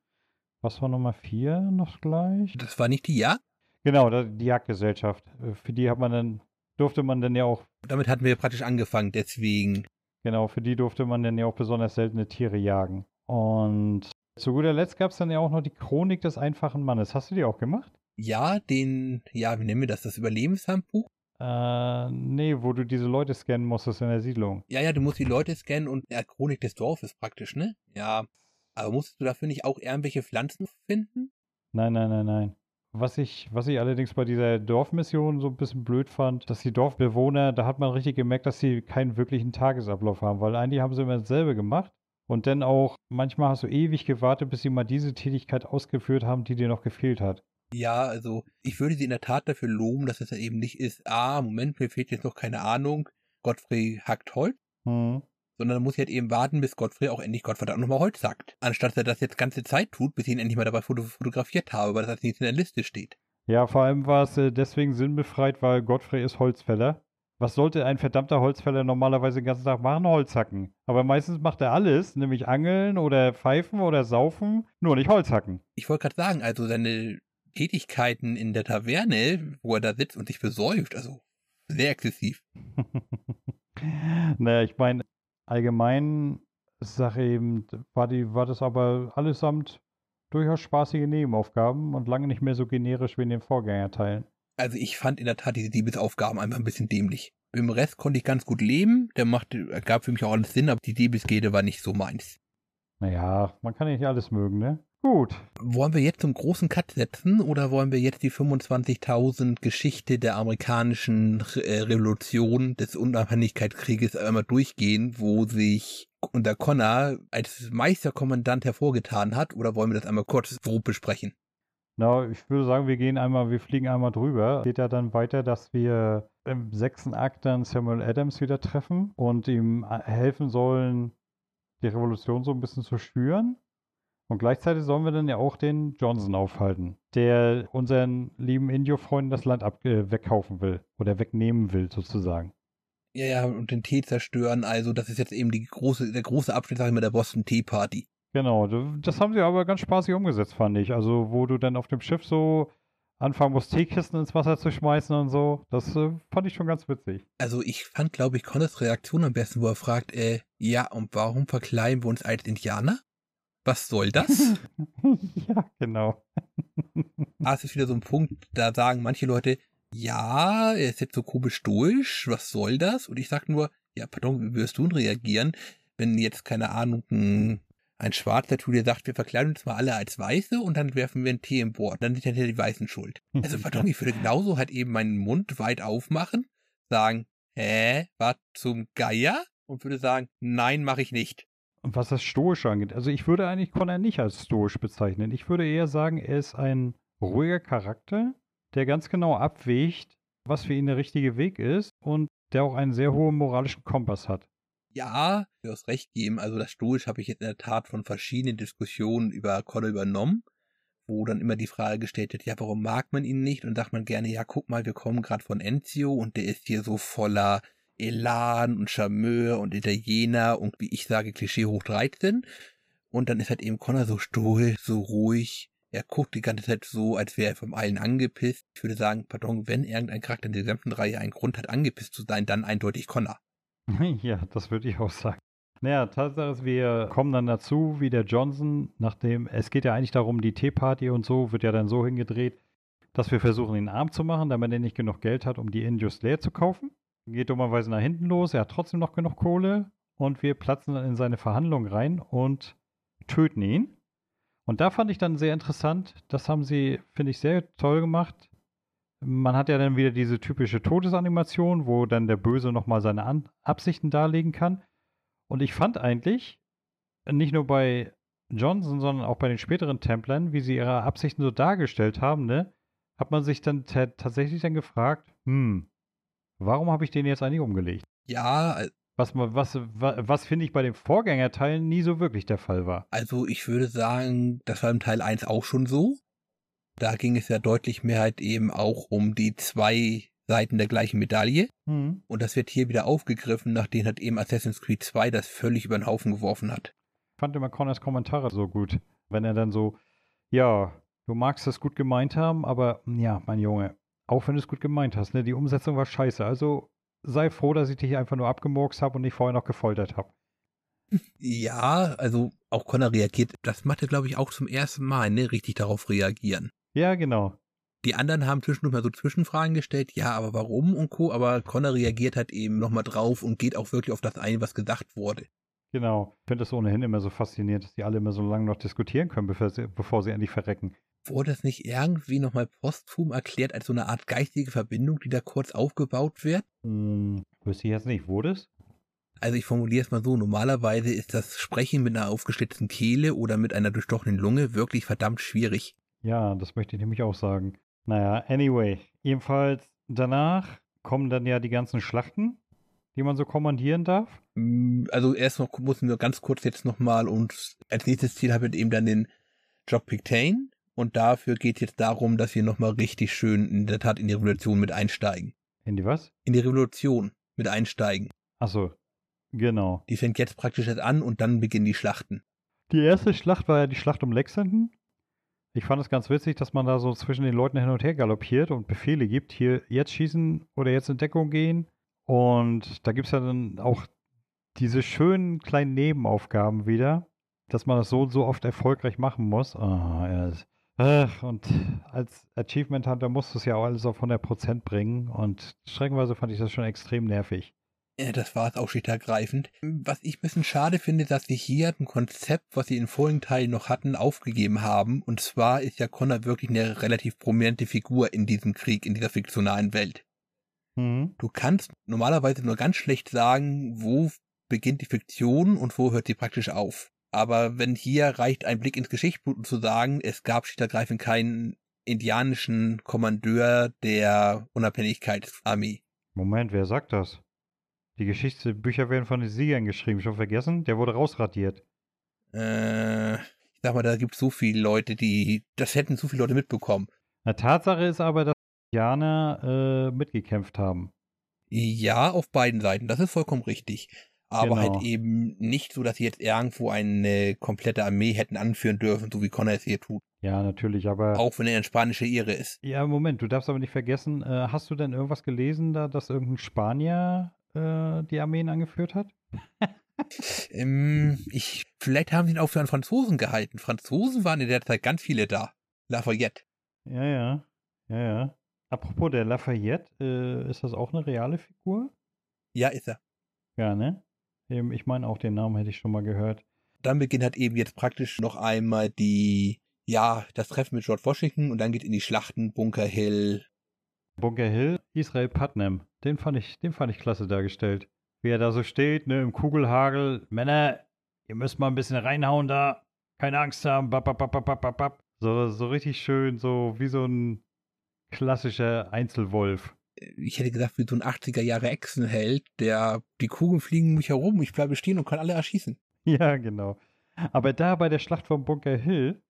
Was war Nummer vier noch gleich? Das war nicht die Jagd? Genau, die Jagdgesellschaft. Äh, für die hat man dann, durfte man dann ja auch. Damit hatten wir praktisch angefangen, deswegen. Genau, für die durfte man dann ja auch besonders seltene Tiere jagen. Und zu guter Letzt gab es dann ja auch noch die Chronik des einfachen Mannes. Hast du die auch gemacht? Ja, den, ja, wie nennen wir das, das Überlebenshandbuch? Äh, nee, wo du diese Leute scannen musstest in der Siedlung. Ja, ja, du musst die Leute scannen und ja, Chronik des Dorfes praktisch, ne? Ja. Aber musstest du dafür nicht auch irgendwelche Pflanzen finden? Nein, nein, nein, nein. Was ich, was ich allerdings bei dieser Dorfmission so ein bisschen blöd fand, dass die Dorfbewohner, da hat man richtig gemerkt, dass sie keinen wirklichen Tagesablauf haben, weil eigentlich haben sie immer dasselbe gemacht. Und dann auch, manchmal hast du ewig gewartet, bis sie mal diese Tätigkeit ausgeführt haben, die dir noch gefehlt hat. Ja, also ich würde sie in der Tat dafür loben, dass es ja eben nicht ist, ah, Moment, mir fehlt jetzt noch keine Ahnung, Godfrey hackt Holz. Hm. Sondern muss halt eben warten, bis Godfrey auch endlich Gottverdammt nochmal Holz sagt. Anstatt dass er das jetzt ganze Zeit tut, bis ich ihn endlich mal dabei fotografiert habe, weil das als nicht in der Liste steht. Ja, vor allem war es äh, deswegen sinnbefreit, weil Godfrey ist Holzfäller. Was sollte ein verdammter Holzfäller normalerweise den ganzen Tag machen? Holz hacken. Aber meistens macht er alles, nämlich angeln oder pfeifen oder saufen, nur nicht Holz hacken. Ich wollte gerade sagen, also seine Tätigkeiten in der Taverne, wo er da sitzt und sich besäuft. Also sehr exzessiv. naja, ich meine, allgemein Sache eben, war, die, war das aber allesamt durchaus spaßige Nebenaufgaben und lange nicht mehr so generisch wie in den Vorgängerteilen. Also ich fand in der Tat diese Diebesaufgaben einfach ein bisschen dämlich. Im Rest konnte ich ganz gut leben, der machte, gab für mich auch alles Sinn, aber die Diebesgede war nicht so meins. Naja, man kann nicht alles mögen, ne? Gut. Wollen wir jetzt zum großen Cut setzen oder wollen wir jetzt die 25.000 Geschichte der amerikanischen äh, Revolution des Unabhängigkeitskrieges einmal durchgehen, wo sich unter Connor als Meisterkommandant hervorgetan hat oder wollen wir das einmal kurz grob besprechen? Na, ich würde sagen, wir gehen einmal, wir fliegen einmal drüber. Geht ja dann weiter, dass wir im sechsten Akt dann Samuel Adams wieder treffen und ihm äh, helfen sollen, die Revolution so ein bisschen zu schüren. Und gleichzeitig sollen wir dann ja auch den Johnson aufhalten, der unseren lieben Indio-Freunden das Land ab äh, wegkaufen will oder wegnehmen will, sozusagen. Ja, ja, und den Tee zerstören. Also, das ist jetzt eben die große, der große Abschnitt, sag ich mal, der Boston Tea Party. Genau, das haben sie aber ganz spaßig umgesetzt, fand ich. Also, wo du dann auf dem Schiff so anfangen musst, Teekisten ins Wasser zu schmeißen und so. Das äh, fand ich schon ganz witzig. Also, ich fand, glaube ich, Connors Reaktion am besten, wo er fragt, äh, ja, und warum verkleiden wir uns als Indianer? Was soll das? ja, genau. ah, es ist wieder so ein Punkt, da sagen manche Leute, ja, er ist jetzt so komisch durch, was soll das? Und ich sag nur, ja, pardon, wie wirst du denn reagieren, wenn jetzt, keine Ahnung, ein, ein Schwarzer zu dir sagt, wir verkleiden uns mal alle als Weiße und dann werfen wir einen Tee im Bord, dann sind ja die Weißen schuld. Also, pardon, ich würde genauso halt eben meinen Mund weit aufmachen, sagen, hä, was zum Geier? Und würde sagen, nein, mache ich nicht was das Stoische angeht, also ich würde eigentlich Connor nicht als stoisch bezeichnen. Ich würde eher sagen, er ist ein ruhiger Charakter, der ganz genau abwägt, was für ihn der richtige Weg ist und der auch einen sehr hohen moralischen Kompass hat. Ja, du hast recht geben. Also das Stoisch habe ich jetzt in der Tat von verschiedenen Diskussionen über Connor übernommen, wo dann immer die Frage gestellt wird, ja, warum mag man ihn nicht? Und sagt man gerne, ja, guck mal, wir kommen gerade von Enzio und der ist hier so voller Elan und Charmeur und Italiener und wie ich sage, Klischee hoch 13. Und dann ist halt eben Connor so stoisch, so ruhig. Er guckt die ganze Zeit so, als wäre er vom allen angepisst. Ich würde sagen, pardon, wenn irgendein Charakter in der gesamten Reihe einen Grund hat, angepisst zu sein, dann eindeutig Connor. Ja, das würde ich auch sagen. Naja, Tatsache ist, wir kommen dann dazu, wie der Johnson, nachdem, es geht ja eigentlich darum, die Teeparty und so, wird ja dann so hingedreht, dass wir versuchen, ihn arm zu machen, damit er nicht genug Geld hat, um die Injust leer zu kaufen. Geht dummerweise nach hinten los, er hat trotzdem noch genug Kohle und wir platzen dann in seine Verhandlung rein und töten ihn. Und da fand ich dann sehr interessant, das haben sie, finde ich, sehr toll gemacht. Man hat ja dann wieder diese typische Todesanimation, wo dann der Böse nochmal seine An Absichten darlegen kann. Und ich fand eigentlich, nicht nur bei Johnson, sondern auch bei den späteren Templern, wie sie ihre Absichten so dargestellt haben, ne, hat man sich dann tatsächlich dann gefragt, hm, warum habe ich den jetzt eigentlich umgelegt? Ja, was, was, was, was finde ich bei den Vorgängerteilen nie so wirklich der Fall war. Also ich würde sagen, das war im Teil 1 auch schon so. Da ging es ja deutlich mehr halt eben auch um die zwei Seiten der gleichen Medaille. Mhm. Und das wird hier wieder aufgegriffen, nachdem halt eben Assassin's Creed 2 das völlig über den Haufen geworfen hat. Ich fand immer Connors Kommentare so gut. Wenn er dann so, ja, du magst es gut gemeint haben, aber ja, mein Junge, auch wenn du es gut gemeint hast, ne, die Umsetzung war scheiße. Also sei froh, dass ich dich einfach nur abgemurkst habe und nicht vorher noch gefoltert habe. Ja, also auch Connor reagiert. Das macht er, glaube ich, auch zum ersten Mal, ne, richtig darauf reagieren. Ja, genau. Die anderen haben zwischendurch mal so Zwischenfragen gestellt, ja, aber warum und Co., aber Connor reagiert halt eben nochmal drauf und geht auch wirklich auf das ein, was gesagt wurde. Genau. Ich finde es ohnehin immer so faszinierend, dass die alle immer so lange noch diskutieren können, bevor sie, bevor sie endlich verrecken. Wurde das nicht irgendwie nochmal posthum erklärt als so eine Art geistige Verbindung, die da kurz aufgebaut wird? Hm, wüsste ich jetzt nicht. Wurde es? Also ich formuliere es mal so, normalerweise ist das Sprechen mit einer aufgeschlitzten Kehle oder mit einer durchstochenen Lunge wirklich verdammt schwierig. Ja, das möchte ich nämlich auch sagen. Naja, anyway. Jedenfalls danach kommen dann ja die ganzen Schlachten, die man so kommandieren darf. Mm, also erst noch müssen wir ganz kurz jetzt nochmal und als nächstes Ziel haben wir eben dann den Job Pictane. Und dafür geht es jetzt darum, dass wir nochmal richtig schön in der Tat in die Revolution mit einsteigen. In die was? In die Revolution mit einsteigen. Achso, genau. Die fängt jetzt praktisch jetzt an und dann beginnen die Schlachten. Die erste Schlacht war ja die Schlacht um Lexington. Ich fand es ganz witzig, dass man da so zwischen den Leuten hin und her galoppiert und Befehle gibt, hier jetzt schießen oder jetzt in Deckung gehen. Und da gibt es ja dann auch diese schönen kleinen Nebenaufgaben wieder, dass man das so und so oft erfolgreich machen muss. Oh, ja, und als Achievement Hunter musst du es ja auch alles auf 100% bringen und streckenweise fand ich das schon extrem nervig. Ja, das war es auch schlicht ergreifend. Was ich ein bisschen schade finde, dass sie hier ein Konzept, was sie in vorigen Teilen noch hatten, aufgegeben haben. Und zwar ist ja Connor wirklich eine relativ prominente Figur in diesem Krieg, in dieser fiktionalen Welt. Mhm. Du kannst normalerweise nur ganz schlecht sagen, wo beginnt die Fiktion und wo hört sie praktisch auf. Aber wenn hier reicht ein Blick ins Geschichtsbuch, um zu sagen, es gab schlicht ergreifend keinen indianischen Kommandeur der Unabhängigkeitsarmee. Moment, wer sagt das? Die Geschichtsbücher werden von den Siegern geschrieben. Schon vergessen? Der wurde rausradiert. Äh, ich sag mal, da gibt es so viele Leute, die. Das hätten so viele Leute mitbekommen. Eine Tatsache ist aber, dass die Indianer äh, mitgekämpft haben. Ja, auf beiden Seiten. Das ist vollkommen richtig. Aber genau. halt eben nicht so, dass sie jetzt irgendwo eine komplette Armee hätten anführen dürfen, so wie Connor es hier tut. Ja, natürlich, aber. Auch wenn er eine spanische Ehre ist. Ja, Moment, du darfst aber nicht vergessen, äh, hast du denn irgendwas gelesen, da, dass irgendein Spanier äh, die Armeen angeführt hat? ähm, ich, vielleicht haben sie ihn auch für einen Franzosen gehalten. Franzosen waren in der Zeit ganz viele da. Lafayette. Ja, ja. Ja, ja. Apropos der Lafayette, äh, ist das auch eine reale Figur? Ja, ist er. Ja, ne? Ich meine, auch den Namen hätte ich schon mal gehört. Dann beginnt halt eben jetzt praktisch noch einmal die, ja, das Treffen mit George Washington und dann geht in die Schlachten Bunker Hill, Bunker Hill, Israel Putnam. Den fand ich, den fand ich klasse dargestellt. Wie er da so steht, ne, im Kugelhagel. Männer, ihr müsst mal ein bisschen reinhauen da. Keine Angst haben. Bap, bap, bap, so, so richtig schön, so wie so ein klassischer Einzelwolf. Ich hätte gesagt, wie so ein 80er Jahre Echsenheld, der die Kugeln fliegen um mich herum, ich bleibe stehen und kann alle erschießen. Ja, genau. Aber da bei der Schlacht vom Bunker Hill,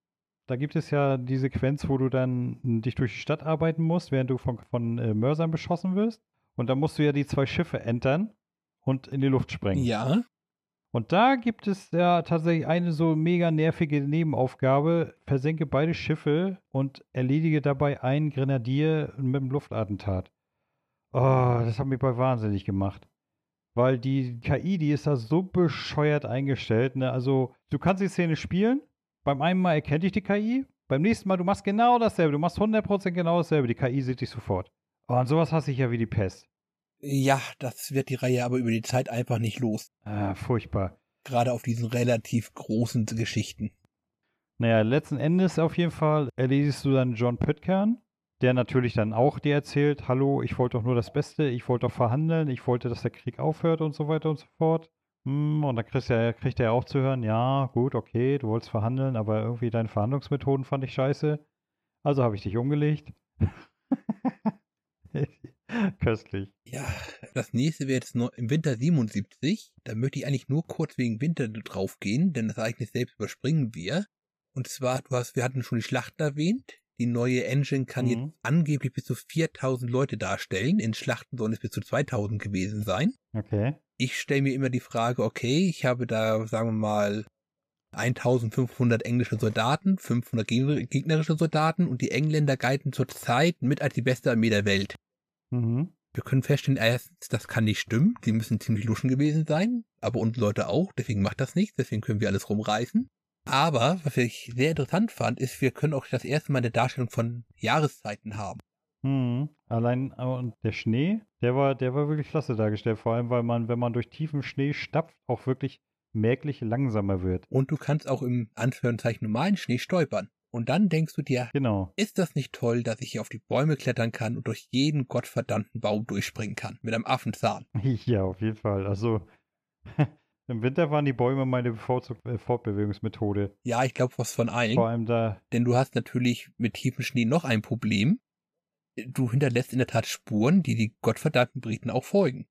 da gibt es ja die Sequenz, wo du dann dich durch die Stadt arbeiten musst, während du von, von äh, Mörsern beschossen wirst. Und da musst du ja die zwei Schiffe entern und in die Luft sprengen. Ja. Und da gibt es ja tatsächlich eine so mega nervige Nebenaufgabe. Versenke beide Schiffe und erledige dabei einen Grenadier mit einem Luftattentat. Oh, das hat mich bei wahnsinnig gemacht. Weil die KI, die ist da so bescheuert eingestellt. Ne? Also, du kannst die Szene spielen. Beim einen Mal erkennt dich die KI. Beim nächsten Mal, du machst genau dasselbe. Du machst 100% genau dasselbe. Die KI sieht dich sofort. Oh, und sowas hasse ich ja wie die Pest. Ja, das wird die Reihe aber über die Zeit einfach nicht los. Ah, furchtbar. Gerade auf diesen relativ großen Geschichten. Naja, letzten Endes auf jeden Fall erledigst du dann John Pitcairn, der natürlich dann auch dir erzählt, hallo, ich wollte doch nur das Beste, ich wollte doch verhandeln, ich wollte, dass der Krieg aufhört und so weiter und so fort. Hm, und dann kriegt er, kriegt er auch zu hören, ja, gut, okay, du wolltest verhandeln, aber irgendwie deine Verhandlungsmethoden fand ich scheiße. Also habe ich dich umgelegt. Köstlich. Ja, das nächste wäre jetzt noch im Winter 77. Da möchte ich eigentlich nur kurz wegen Winter draufgehen, denn das Ereignis selbst überspringen wir. Und zwar, du hast, wir hatten schon die Schlachten erwähnt. Die neue Engine kann mhm. jetzt angeblich bis zu 4000 Leute darstellen. In Schlachten sollen es bis zu 2000 gewesen sein. Okay. Ich stelle mir immer die Frage, okay, ich habe da, sagen wir mal, 1500 englische Soldaten, 500 gegnerische Soldaten und die Engländer galten zur Zeit mit als die beste Armee der Welt. Mhm. Wir können feststellen, erstens, das kann nicht stimmen. Die müssen ziemlich luschen gewesen sein, aber unsere Leute auch, deswegen macht das nichts, deswegen können wir alles rumreißen. Aber, was ich sehr interessant fand, ist, wir können auch das erste Mal eine Darstellung von Jahreszeiten haben. Mhm. Allein und der Schnee, der war, der war wirklich klasse dargestellt. Vor allem, weil man, wenn man durch tiefen Schnee stapft, auch wirklich merklich langsamer wird. Und du kannst auch im Anführungszeichen normalen Schnee stolpern. Und dann denkst du dir, genau. ist das nicht toll, dass ich hier auf die Bäume klettern kann und durch jeden gottverdammten Baum durchspringen kann mit einem Affenzahn? Ja, auf jeden Fall. Also im Winter waren die Bäume meine bevorzugte Fortbewegungsmethode. Ja, ich glaube was von allen. Vor allem da. Denn du hast natürlich mit tiefem Schnee noch ein Problem. Du hinterlässt in der Tat Spuren, die die gottverdammten Briten auch folgen.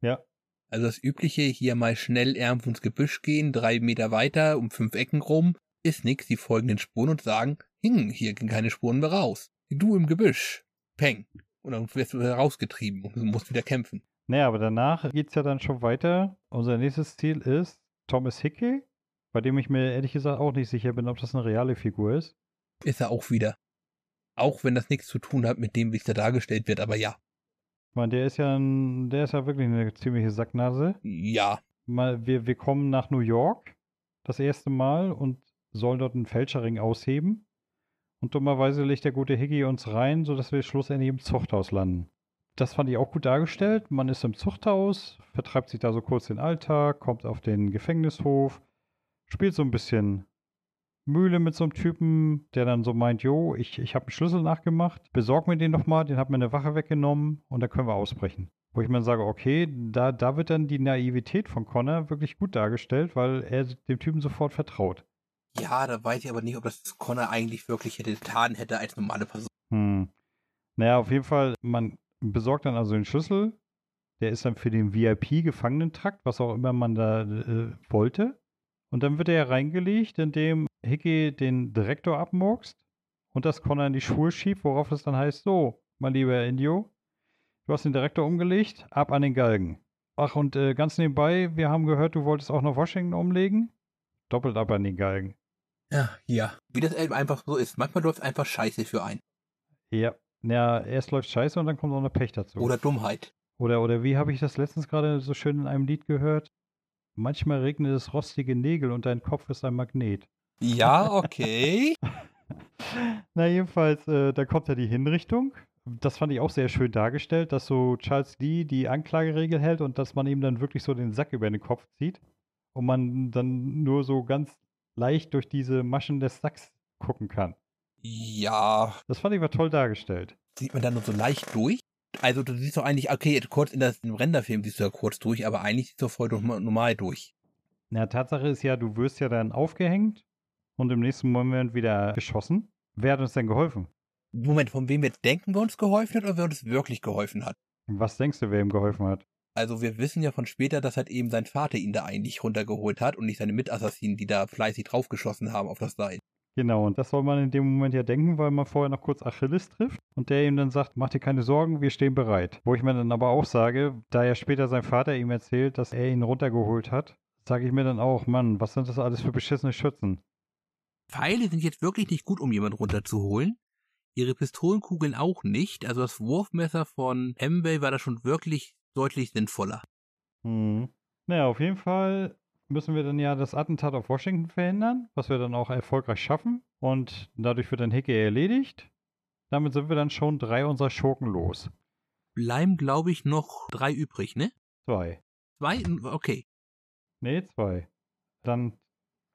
Ja. Also das übliche, hier mal schnell irgendwo ins Gebüsch gehen, drei Meter weiter, um fünf Ecken rum, ist nix, die folgen den Spuren und sagen, hm, hier gehen keine Spuren mehr raus. Du im Gebüsch. Peng. Und dann wirst du rausgetrieben und musst wieder kämpfen. Naja, aber danach geht's ja dann schon weiter. Unser nächstes Ziel ist Thomas Hickey, bei dem ich mir ehrlich gesagt auch nicht sicher bin, ob das eine reale Figur ist. Ist er auch wieder. Auch wenn das nichts zu tun hat mit dem, wie es da dargestellt wird, aber ja. Ich meine, der ist ja ein, der ist ja wirklich eine ziemliche Sacknase. Ja. Mal, wir, wir kommen nach New York das erste Mal und sollen dort einen Fälscherring ausheben. Und dummerweise legt der gute Higgy uns rein, sodass wir schlussendlich im Zuchthaus landen. Das fand ich auch gut dargestellt. Man ist im Zuchthaus, vertreibt sich da so kurz den Alltag, kommt auf den Gefängnishof, spielt so ein bisschen Mühle mit so einem Typen, der dann so meint, jo, ich, ich habe einen Schlüssel nachgemacht, besorg mir den doch mal, den hat mir eine Wache weggenommen und dann können wir ausbrechen. Wo ich mir sage, okay, da, da wird dann die Naivität von Connor wirklich gut dargestellt, weil er dem Typen sofort vertraut. Ja, da weiß ich aber nicht, ob das Connor eigentlich wirklich hätte getan hätte als normale Person. Hm. Naja, auf jeden Fall, man besorgt dann also den Schlüssel. Der ist dann für den VIP-Gefangenentrakt, was auch immer man da äh, wollte. Und dann wird er ja reingelegt, indem Hickey den Direktor abmurkst und das Connor in die Schuhe schiebt, worauf es dann heißt, so, mein lieber Indio, du hast den Direktor umgelegt, ab an den Galgen. Ach, und äh, ganz nebenbei, wir haben gehört, du wolltest auch noch Washington umlegen. Doppelt ab an den Galgen. Ja, ja. Wie das eben einfach so ist. Manchmal läuft einfach Scheiße für einen. Ja. Ja, erst läuft Scheiße und dann kommt auch eine Pech dazu. Oder Dummheit. Oder, oder wie habe ich das letztens gerade so schön in einem Lied gehört? Manchmal regnet es rostige Nägel und dein Kopf ist ein Magnet. Ja, okay. Na, jedenfalls, äh, da kommt ja die Hinrichtung. Das fand ich auch sehr schön dargestellt, dass so Charles Lee die Anklageregel hält und dass man ihm dann wirklich so den Sack über den Kopf zieht und man dann nur so ganz leicht durch diese Maschen des Sacks gucken kann. Ja. Das fand ich war toll dargestellt. Sieht man da nur so leicht durch? Also du siehst doch eigentlich, okay, kurz in das, im Renderfilm siehst du ja kurz durch, aber eigentlich siehst du voll normal durch. Na, Tatsache ist ja, du wirst ja dann aufgehängt und im nächsten Moment wieder geschossen. Wer hat uns denn geholfen? Moment, von wem wir denken, wer uns geholfen hat oder wer uns wirklich geholfen hat? Was denkst du, wer ihm geholfen hat? Also wir wissen ja von später, dass halt eben sein Vater ihn da eigentlich runtergeholt hat und nicht seine Mitassassinen, die da fleißig draufgeschossen haben auf das Seil. Genau, und das soll man in dem Moment ja denken, weil man vorher noch kurz Achilles trifft und der ihm dann sagt, mach dir keine Sorgen, wir stehen bereit. Wo ich mir dann aber auch sage, da ja später sein Vater ihm erzählt, dass er ihn runtergeholt hat, sage ich mir dann auch, Mann, was sind das alles für beschissene Schützen? Pfeile sind jetzt wirklich nicht gut, um jemanden runterzuholen. Ihre Pistolenkugeln auch nicht. Also das Wurfmesser von Amway war da schon wirklich deutlich sinnvoller. Hm. Naja, auf jeden Fall müssen wir dann ja das Attentat auf Washington verhindern, was wir dann auch erfolgreich schaffen. Und dadurch wird dann Hickey erledigt. Damit sind wir dann schon drei unserer Schurken los. Bleiben, glaube ich, noch drei übrig, ne? Zwei. Zwei? Okay. Nee, zwei. Dann,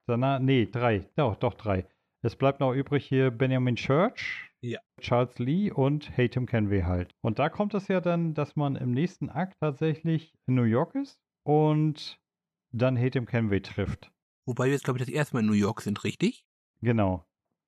danach, nee, drei. Doch, doch, drei. Es bleibt noch übrig hier Benjamin Church, Ja. Charles Lee und Hatem Kenway halt. Und da kommt es ja dann, dass man im nächsten Akt tatsächlich in New York ist und dann Hatem Kenway trifft. Wobei wir jetzt, glaube ich, das erste Mal in New York sind, richtig? Genau.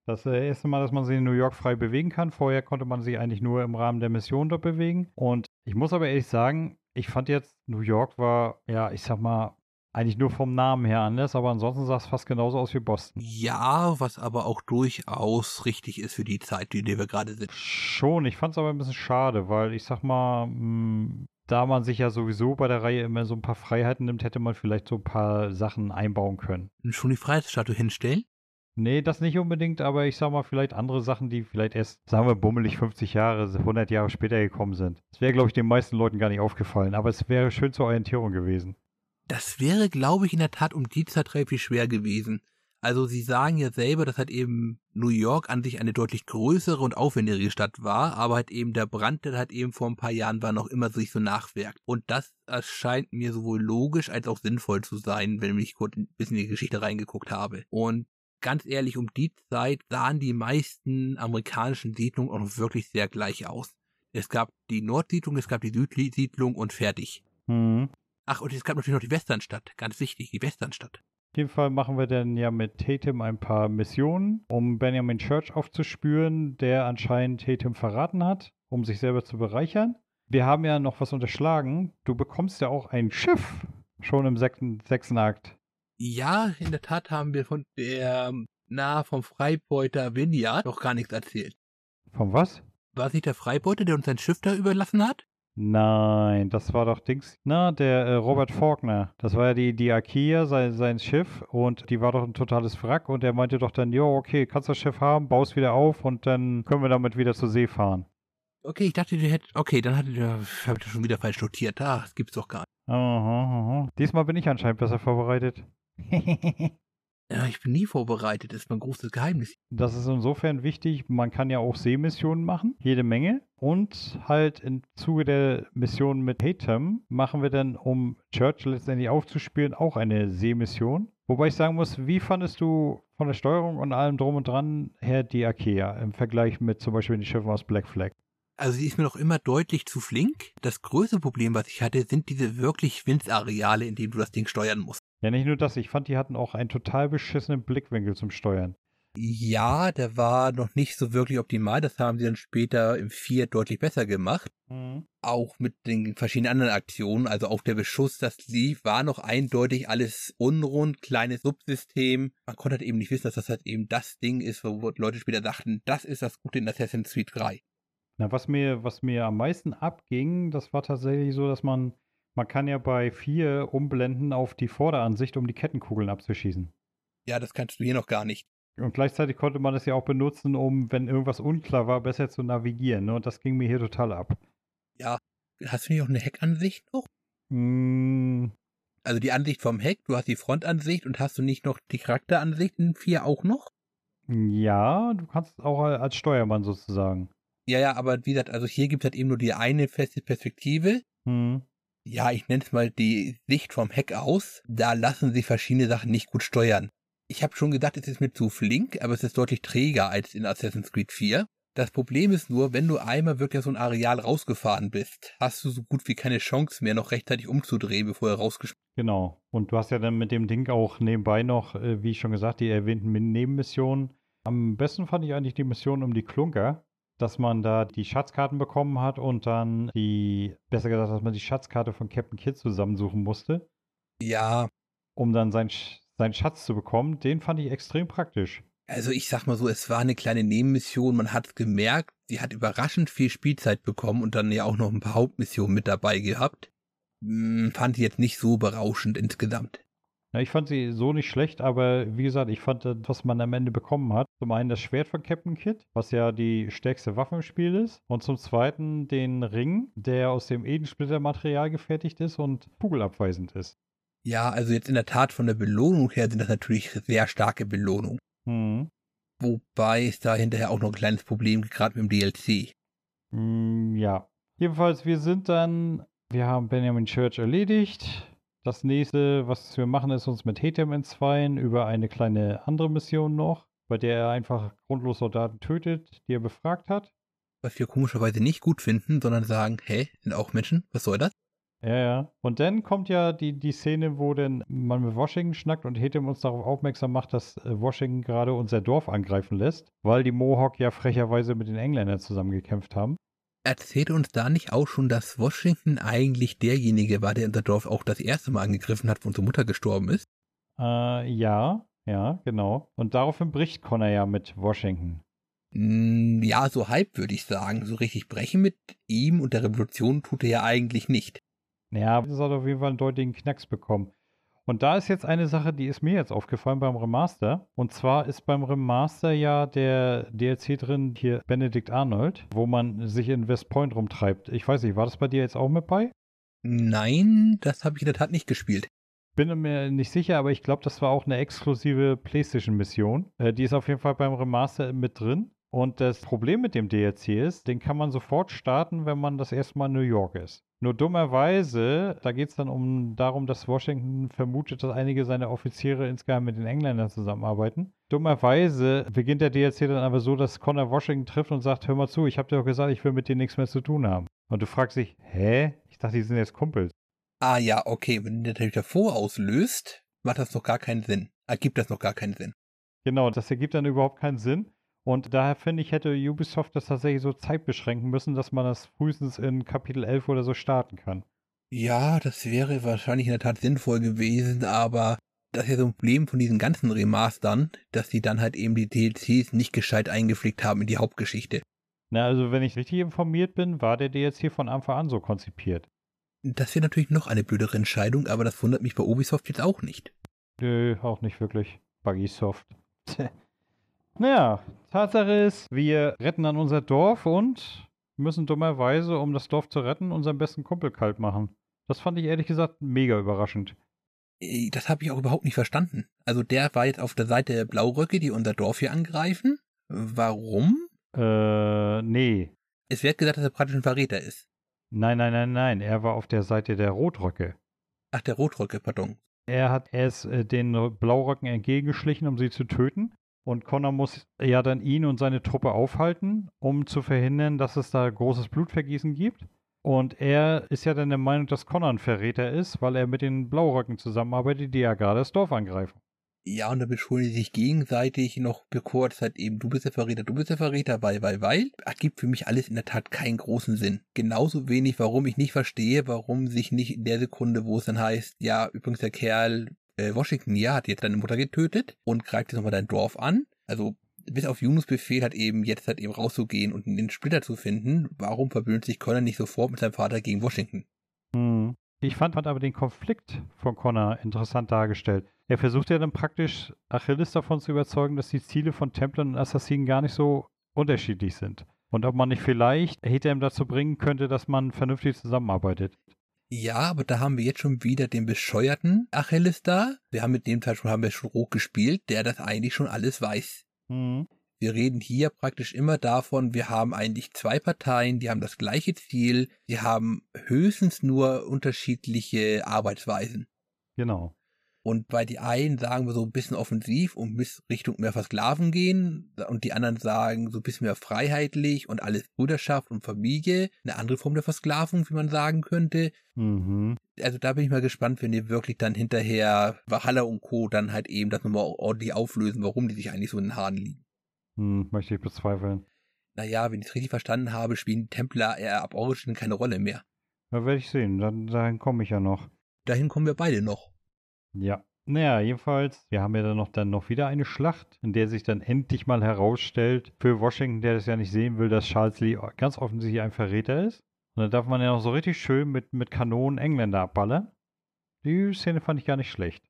Das äh, erste Mal, dass man sich in New York frei bewegen kann. Vorher konnte man sich eigentlich nur im Rahmen der Mission dort bewegen. Und ich muss aber ehrlich sagen, ich fand jetzt, New York war, ja, ich sag mal, eigentlich nur vom Namen her anders, aber ansonsten sah es fast genauso aus wie Boston. Ja, was aber auch durchaus richtig ist für die Zeit, in der wir gerade sind. Schon, ich fand es aber ein bisschen schade, weil ich sag mal, mh, da man sich ja sowieso bei der Reihe immer so ein paar Freiheiten nimmt, hätte man vielleicht so ein paar Sachen einbauen können. Schon die Freiheitsstatue hinstellen? Nee, das nicht unbedingt, aber ich sag mal, vielleicht andere Sachen, die vielleicht erst, sagen wir, bummelig 50 Jahre, 100 Jahre später gekommen sind. Das wäre, glaube ich, den meisten Leuten gar nicht aufgefallen, aber es wäre schön zur Orientierung gewesen. Das wäre, glaube ich, in der Tat um die Zeit relativ schwer gewesen. Also sie sagen ja selber, dass halt eben New York an sich eine deutlich größere und aufwendigere Stadt war, aber halt eben der Brand, der halt eben vor ein paar Jahren war, noch immer sich so nachwirkt. Und das erscheint mir sowohl logisch als auch sinnvoll zu sein, wenn ich kurz ein bisschen in die Geschichte reingeguckt habe. Und ganz ehrlich, um die Zeit sahen die meisten amerikanischen Siedlungen auch noch wirklich sehr gleich aus. Es gab die Nordsiedlung, es gab die Südsiedlung und fertig. Hm. Ach, und es gab natürlich noch die Westernstadt. Ganz wichtig, die Westernstadt. Auf jeden Fall machen wir dann ja mit Tatum ein paar Missionen, um Benjamin Church aufzuspüren, der anscheinend Tatum verraten hat, um sich selber zu bereichern. Wir haben ja noch was unterschlagen. Du bekommst ja auch ein Schiff schon im sechsten, sechsten Akt. Ja, in der Tat haben wir von der, na, vom Freibeuter Vineyard noch gar nichts erzählt. Von was? War es nicht der Freibeuter, der uns sein Schiff da überlassen hat? Nein, das war doch Dings. Na, der äh, Robert Faulkner. Das war ja die, die Akia, sein, sein Schiff. Und die war doch ein totales Wrack. Und er meinte doch dann, jo, okay, kannst das Schiff haben, baust wieder auf und dann können wir damit wieder zur See fahren. Okay, ich dachte, der hätte, okay, dann hatte der, hab ich das schon wieder falsch notiert. Ah, das gibt's doch gar nicht. Aha, aha. Diesmal bin ich anscheinend besser vorbereitet. Ja, ich bin nie vorbereitet, das ist mein großes Geheimnis. Das ist insofern wichtig, man kann ja auch Seemissionen machen, jede Menge. Und halt im Zuge der Mission mit Hatem machen wir dann, um Church letztendlich aufzuspielen, auch eine Seemission. Wobei ich sagen muss, wie fandest du von der Steuerung und allem drum und dran her die Akea im Vergleich mit zum Beispiel den Schiffen aus Black Flag? Also sie ist mir noch immer deutlich zu flink. Das größte Problem, was ich hatte, sind diese wirklich Windareale, in denen du das Ding steuern musst. Ja, nicht nur das, ich fand, die hatten auch einen total beschissenen Blickwinkel zum Steuern. Ja, der war noch nicht so wirklich optimal. Das haben sie dann später im 4 deutlich besser gemacht. Mhm. Auch mit den verschiedenen anderen Aktionen. Also auch der Beschuss, das lief, war noch eindeutig alles unrund, kleines Subsystem. Man konnte halt eben nicht wissen, dass das halt eben das Ding ist, wo Leute später dachten, das ist das Gute in Assassin's Creed 3. Na, was mir, was mir am meisten abging, das war tatsächlich so, dass man, man kann ja bei 4 umblenden auf die Vorderansicht, um die Kettenkugeln abzuschießen. Ja, das kannst du hier noch gar nicht. Und gleichzeitig konnte man es ja auch benutzen, um, wenn irgendwas unklar war, besser zu navigieren. Ne? Und das ging mir hier total ab. Ja, hast du nicht auch eine Heckansicht noch? Mm, Also die Ansicht vom Heck, du hast die Frontansicht und hast du nicht noch die Charakteransicht in 4 auch noch? ja, du kannst auch als Steuermann sozusagen. Ja, ja, aber wie gesagt, also hier gibt es halt eben nur die eine feste Perspektive. Hm. Ja, ich nenne es mal die Sicht vom Heck aus. Da lassen sich verschiedene Sachen nicht gut steuern. Ich habe schon gedacht, es ist mir zu flink, aber es ist deutlich träger als in Assassin's Creed 4. Das Problem ist nur, wenn du einmal wirklich aus so ein Areal rausgefahren bist, hast du so gut wie keine Chance mehr, noch rechtzeitig umzudrehen, bevor er rausgeschmissen Genau. Und du hast ja dann mit dem Ding auch nebenbei noch, äh, wie ich schon gesagt, die erwähnten Nebenmissionen. Am besten fand ich eigentlich die Mission um die Klunker. Dass man da die Schatzkarten bekommen hat und dann die, besser gesagt, dass man die Schatzkarte von Captain Kidd zusammensuchen musste. Ja. Um dann seinen, seinen Schatz zu bekommen, den fand ich extrem praktisch. Also ich sag mal so, es war eine kleine Nebenmission, man hat gemerkt, sie hat überraschend viel Spielzeit bekommen und dann ja auch noch ein paar Hauptmissionen mit dabei gehabt. Hm, fand ich jetzt nicht so berauschend insgesamt. Ja, ich fand sie so nicht schlecht, aber wie gesagt, ich fand, was man am Ende bekommen hat, zum einen das Schwert von Captain Kidd, was ja die stärkste Waffe im Spiel ist, und zum zweiten den Ring, der aus dem Edensplittermaterial gefertigt ist und kugelabweisend ist. Ja, also jetzt in der Tat von der Belohnung her sind das natürlich sehr starke Belohnungen. Mhm. Wobei es da hinterher auch noch ein kleines Problem gibt, gerade mit dem DLC. Mm, ja. Jedenfalls, wir sind dann, wir haben Benjamin Church erledigt. Das nächste, was wir machen, ist uns mit Hetem entzweien über eine kleine andere Mission noch, bei der er einfach grundlos Soldaten tötet, die er befragt hat. Was wir komischerweise nicht gut finden, sondern sagen, hä, sind auch Menschen? Was soll das? Ja, ja. Und dann kommt ja die, die Szene, wo denn man mit Washington schnackt und Hetem uns darauf aufmerksam macht, dass äh, Washington gerade unser Dorf angreifen lässt, weil die Mohawk ja frecherweise mit den Engländern zusammengekämpft haben. Erzählt uns da nicht auch schon, dass Washington eigentlich derjenige war, der unser Dorf auch das erste Mal angegriffen hat, wo unsere Mutter gestorben ist? Äh, ja, ja, genau. Und daraufhin bricht Connor ja mit Washington. Mm, ja, so halb würde ich sagen. So richtig brechen mit ihm und der Revolution tut er ja eigentlich nicht. Ja, das hat auf jeden Fall einen deutlichen Knacks bekommen. Und da ist jetzt eine Sache, die ist mir jetzt aufgefallen beim Remaster. Und zwar ist beim Remaster ja der DLC drin, hier Benedict Arnold, wo man sich in West Point rumtreibt. Ich weiß nicht, war das bei dir jetzt auch mit bei? Nein, das habe ich in der Tat nicht gespielt. Bin mir nicht sicher, aber ich glaube, das war auch eine exklusive PlayStation-Mission. Äh, die ist auf jeden Fall beim Remaster mit drin. Und das Problem mit dem DLC ist, den kann man sofort starten, wenn man das erste Mal in New York ist. Nur dummerweise, da geht es dann um darum, dass Washington vermutet, dass einige seiner Offiziere insgeheim mit den Engländern zusammenarbeiten. Dummerweise beginnt der DLC dann aber so, dass Connor Washington trifft und sagt, hör mal zu, ich habe dir doch gesagt, ich will mit dir nichts mehr zu tun haben. Und du fragst dich, hä? Ich dachte, die sind jetzt Kumpels. Ah ja, okay, wenn der natürlich davor auslöst, macht das noch gar keinen Sinn. Ergibt das noch gar keinen Sinn. Genau, das ergibt dann überhaupt keinen Sinn. Und daher finde ich, hätte Ubisoft das tatsächlich so Zeit beschränken müssen, dass man das frühestens in Kapitel 11 oder so starten kann. Ja, das wäre wahrscheinlich in der Tat sinnvoll gewesen, aber das ist ja so ein Problem von diesen ganzen Remastern, dass sie dann halt eben die DLCs nicht gescheit eingepflegt haben in die Hauptgeschichte. Na, also wenn ich richtig informiert bin, war der DLC von Anfang an so konzipiert. Das wäre natürlich noch eine blödere Entscheidung, aber das wundert mich bei Ubisoft jetzt auch nicht. Nö, auch nicht wirklich. Buggysoft. Naja, Tatsache ist, wir retten dann unser Dorf und müssen dummerweise, um das Dorf zu retten, unseren besten Kumpel kalt machen. Das fand ich ehrlich gesagt mega überraschend. Das habe ich auch überhaupt nicht verstanden. Also der war jetzt auf der Seite der Blauröcke, die unser Dorf hier angreifen. Warum? Äh, nee. Es wird gesagt, dass er praktisch ein Verräter ist. Nein, nein, nein, nein. Er war auf der Seite der Rotröcke. Ach, der Rotröcke, pardon. Er hat erst äh, den Blauröcken entgegengeschlichen, um sie zu töten. Und Connor muss ja dann ihn und seine Truppe aufhalten, um zu verhindern, dass es da großes Blutvergießen gibt. Und er ist ja dann der Meinung, dass Connor ein Verräter ist, weil er mit den Blauröcken zusammenarbeitet, die ja gerade das Dorf angreifen. Ja, und da beschuldigen sie sich gegenseitig noch kurz halt eben, du bist der Verräter, du bist der Verräter, weil, weil, weil. Ergibt für mich alles in der Tat keinen großen Sinn. Genauso wenig, warum ich nicht verstehe, warum sich nicht in der Sekunde, wo es dann heißt, ja, übrigens der Kerl äh, Washington, ja, hat jetzt deine Mutter getötet und greift jetzt nochmal dein Dorf an. Also bis auf Yunus Befehl hat eben jetzt halt eben rauszugehen und den Splitter zu finden. Warum verbündet sich Connor nicht sofort mit seinem Vater gegen Washington? Hm. Ich fand, fand aber den Konflikt von Connor interessant dargestellt. Er versucht ja dann praktisch Achilles davon zu überzeugen, dass die Ziele von Templern und Assassinen gar nicht so unterschiedlich sind. Und ob man nicht vielleicht Hetem dazu bringen könnte, dass man vernünftig zusammenarbeitet. Ja, aber da haben wir jetzt schon wieder den bescheuerten Achilles da. Wir haben mit dem Teil schon, haben wir schon rot gespielt, der das eigentlich schon alles weiß. Mhm. Wir reden hier praktisch immer davon, wir haben eigentlich zwei Parteien, die haben das gleiche Ziel, sie haben höchstens nur unterschiedliche Arbeitsweisen. Genau. Und bei die einen sagen wir so ein bisschen offensiv und bis Richtung mehr Versklaven gehen und die anderen sagen so ein bisschen mehr freiheitlich und alles Brüderschaft und Familie, eine andere Form der Versklavung, wie man sagen könnte. Mhm. Also da bin ich mal gespannt, wenn die wirklich dann hinterher Valhalla und Co. dann halt eben das nochmal ordentlich auflösen, warum die sich eigentlich so in den Haaren liegen. Hm, möchte ich bezweifeln. Naja, wenn ich es richtig verstanden habe, spielen die Templer eher ab Origin keine Rolle mehr. Da werde ich sehen, dann, dahin komme ich ja noch. Dahin kommen wir beide noch. Ja. Naja, jedenfalls, wir haben ja dann noch, dann noch wieder eine Schlacht, in der sich dann endlich mal herausstellt, für Washington, der das ja nicht sehen will, dass Charles Lee ganz offensichtlich ein Verräter ist. Und dann darf man ja noch so richtig schön mit, mit Kanonen Engländer abballern. Die Szene fand ich gar nicht schlecht.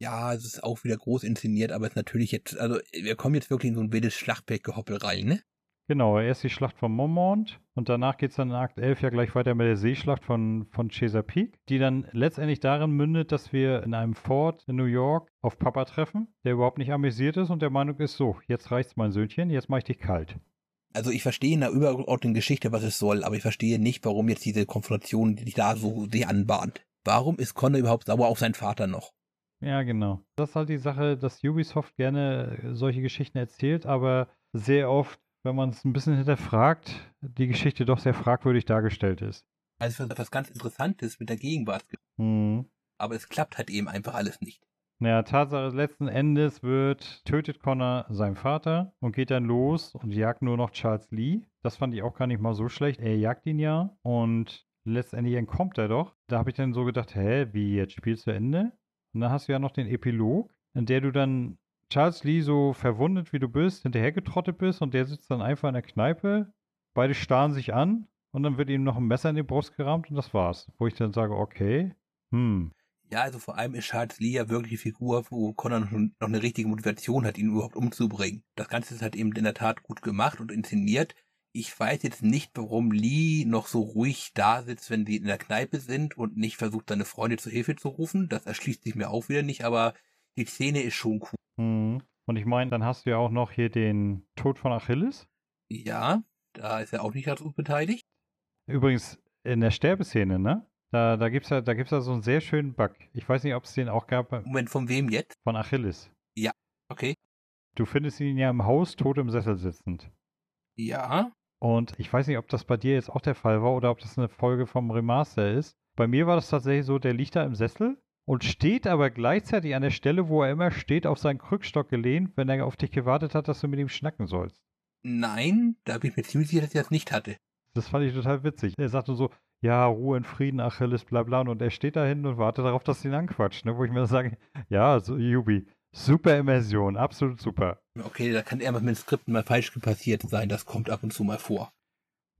Ja, es ist auch wieder groß inszeniert, aber es ist natürlich jetzt, also wir kommen jetzt wirklich in so ein wildes Schlachtfeldgehoppel rein, ne? Genau, erst die Schlacht von Momont und danach geht es dann in Akt 11 ja gleich weiter mit der Seeschlacht von, von Chesapeake, die dann letztendlich darin mündet, dass wir in einem Fort in New York auf Papa treffen, der überhaupt nicht amüsiert ist und der Meinung ist, so, jetzt reicht's mein Söhnchen, jetzt mach ich dich kalt. Also ich verstehe in der übergeordneten Geschichte, was es soll, aber ich verstehe nicht, warum jetzt diese Konfrontation die da so sich anbahnt. Warum ist Connor überhaupt sauer auf seinen Vater noch? Ja, genau. Das ist halt die Sache, dass Ubisoft gerne solche Geschichten erzählt, aber sehr oft, wenn man es ein bisschen hinterfragt, die Geschichte doch sehr fragwürdig dargestellt ist. Also etwas ganz Interessantes mit der Gegenwart. Hm. Aber es klappt halt eben einfach alles nicht. Naja, Tatsache, letzten Endes wird, tötet Connor seinen Vater und geht dann los und jagt nur noch Charles Lee. Das fand ich auch gar nicht mal so schlecht. Er jagt ihn ja und letztendlich entkommt er doch. Da habe ich dann so gedacht, hä, wie jetzt spielst du Ende? Und dann hast du ja noch den Epilog, in der du dann Charles Lee so verwundet wie du bist, hinterhergetrottet bist und der sitzt dann einfach in der Kneipe. Beide starren sich an und dann wird ihm noch ein Messer in die Brust gerammt und das war's. Wo ich dann sage, okay, hm, Ja, also vor allem ist Charles Lee ja wirklich die Figur, wo Connor noch, eine richtige Motivation hat, ihn überhaupt umzubringen. Das Ganze ist halt eben in der Tat gut gemacht und inszeniert. Ich weiß jetzt nicht, warum Lee noch so ruhig da sitzt, wenn die in der Kneipe sind und nicht versucht, seine Freunde zur Hilfe zu rufen. Das erschließt sich mir auch wieder nicht, aber die Szene ist schon cool. hm. Und ich meine, dann hast du ja auch noch hier den Tod von Achilles. Ja, da ist er auch nicht dazu beteiligt. Übrigens, in der Sterbeszene, ne? Da, da gibt es ja, da gibt's ja so einen sehr schönen Bug. Ich weiß nicht, ob es den auch gab bei- Moment, von wem jetzt? von Achilles. Okay. Du findest ihn ja im Haus tot im Sessel sitzend. Ja. Und ich weiß nicht, ob das bei dir jetzt auch der Fall war oder ob das eine Folge vom Remaster ist. Bei mir war das tatsächlich so, der liegt da im Sessel und steht aber gleichzeitig an der Stelle, wo er immer steht, auf seinen Krückstock gelehnt, wenn er auf dich gewartet hat, dass du mit ihm schnacken sollst. Nein, da bin ich mir ziemlich sicher, dass ich das nicht hatte. Das fand ich total witzig. Er sagt nur so, ja, Ruhe in Frieden, Achilles, bla bla. Und er steht da hinten und wartet darauf, dass sie ihn anquatscht. Ne? Wo ich mir sage, ja, so, Yubi, super Immersion, absolut super. Okay, da kann irgendwas mit den Skripten mal falsch passiert sein. Das kommt ab und zu mal vor.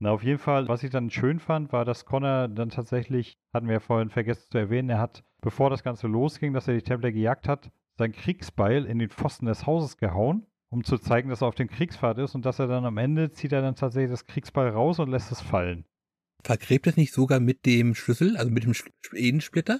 Na, auf jeden Fall, was ich dann schön fand, war, dass Connor dann tatsächlich, hatten wir ja vorhin vergessen zu erwähnen, er hat, bevor das Ganze losging, dass er die Templer gejagt hat, sein Kriegsbeil in den Pfosten des Hauses gehauen, um zu zeigen, dass er auf dem Kriegspfad ist und dass er dann am Ende zieht er dann tatsächlich das Kriegsbeil raus und lässt es fallen. Vergräbt es nicht sogar mit dem Schlüssel, also mit dem Edensplitter?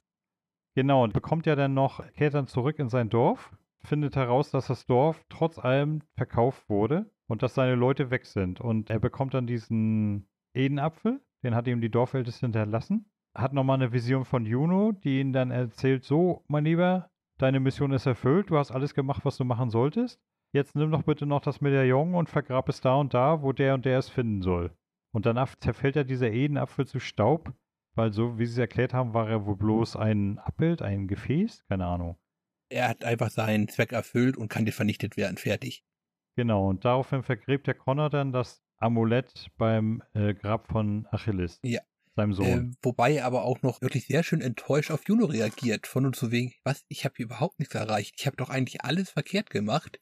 Genau, und bekommt ja dann noch, kehrt dann zurück in sein Dorf, findet heraus, dass das Dorf trotz allem verkauft wurde und dass seine Leute weg sind. Und er bekommt dann diesen Edenapfel, den hat ihm die Dorfälteste hinterlassen, hat nochmal eine Vision von Juno, die ihn dann erzählt, so, mein Lieber, deine Mission ist erfüllt, du hast alles gemacht, was du machen solltest. Jetzt nimm doch bitte noch das Medaillon und vergrab es da und da, wo der und der es finden soll. Und danach zerfällt ja dieser Edenapfel zu Staub, weil so, wie sie es erklärt haben, war er wohl bloß ein Abbild, ein Gefäß, keine Ahnung. Er hat einfach seinen Zweck erfüllt und kann jetzt vernichtet werden. Fertig. Genau, und daraufhin vergräbt der Connor dann das Amulett beim äh, Grab von Achilles, Ja. seinem Sohn. Ähm, wobei er aber auch noch wirklich sehr schön enttäuscht auf Juno reagiert. Von und zu wegen, was? Ich habe hier überhaupt nichts erreicht. Ich habe doch eigentlich alles verkehrt gemacht.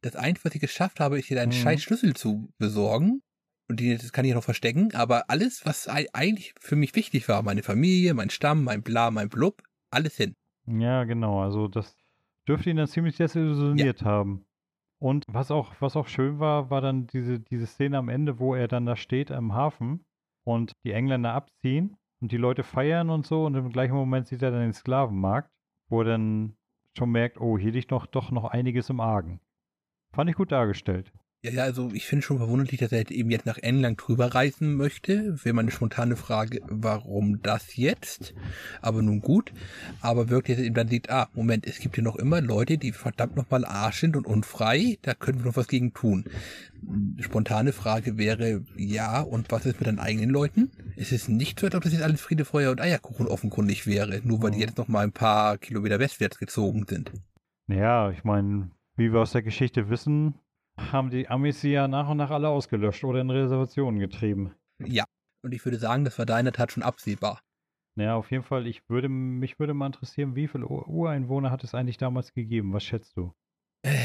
Das Einzige, was ich geschafft habe, ist hier einen Mhm. scheiß Schlüssel zu besorgen. Und den das kann ich noch verstecken. Aber alles, was ei- eigentlich für mich wichtig war, meine Familie, mein Stamm, mein Bla, mein Blub, alles hin. Ja, genau. Also das dürfte ihn dann ziemlich desillusioniert haben. Und was auch, was auch schön war, war dann diese, diese Szene am Ende, wo er dann da steht am Hafen und die Engländer abziehen und die Leute feiern und so und im gleichen Moment sieht er dann den Sklavenmarkt, wo er dann schon merkt, oh, hier liegt noch, doch noch einiges im Argen. Fand ich gut dargestellt. Ja, ja, also ich finde schon verwunderlich, dass er halt eben jetzt nach England drüber reisen möchte. Wäre meine spontane Frage, warum das jetzt? Aber nun gut. Aber wirklich jetzt eben dann sieht, ah, Moment, es gibt hier noch immer Leute, die verdammt nochmal Arsch sind und unfrei. Da können wir noch was gegen tun. Spontane Frage wäre, ja, und was ist mit deinen eigenen Leuten? Es ist nicht so, als ob das jetzt alles Friede, Feuer und Eierkuchen offenkundig wäre, nur weil die Mhm. jetzt noch mal ein paar Kilometer westwärts gezogen sind. Naja, ich meine, wie wir aus der Geschichte wissen, haben die Amis sie ja nach und nach alle ausgelöscht oder in Reservationen getrieben. Ja, und ich würde sagen, das war da in der Tat schon absehbar. Naja, auf jeden Fall, ich würde, mich würde mal interessieren, wie viele Ureinwohner hat es eigentlich damals gegeben? Was schätzt du? Äh,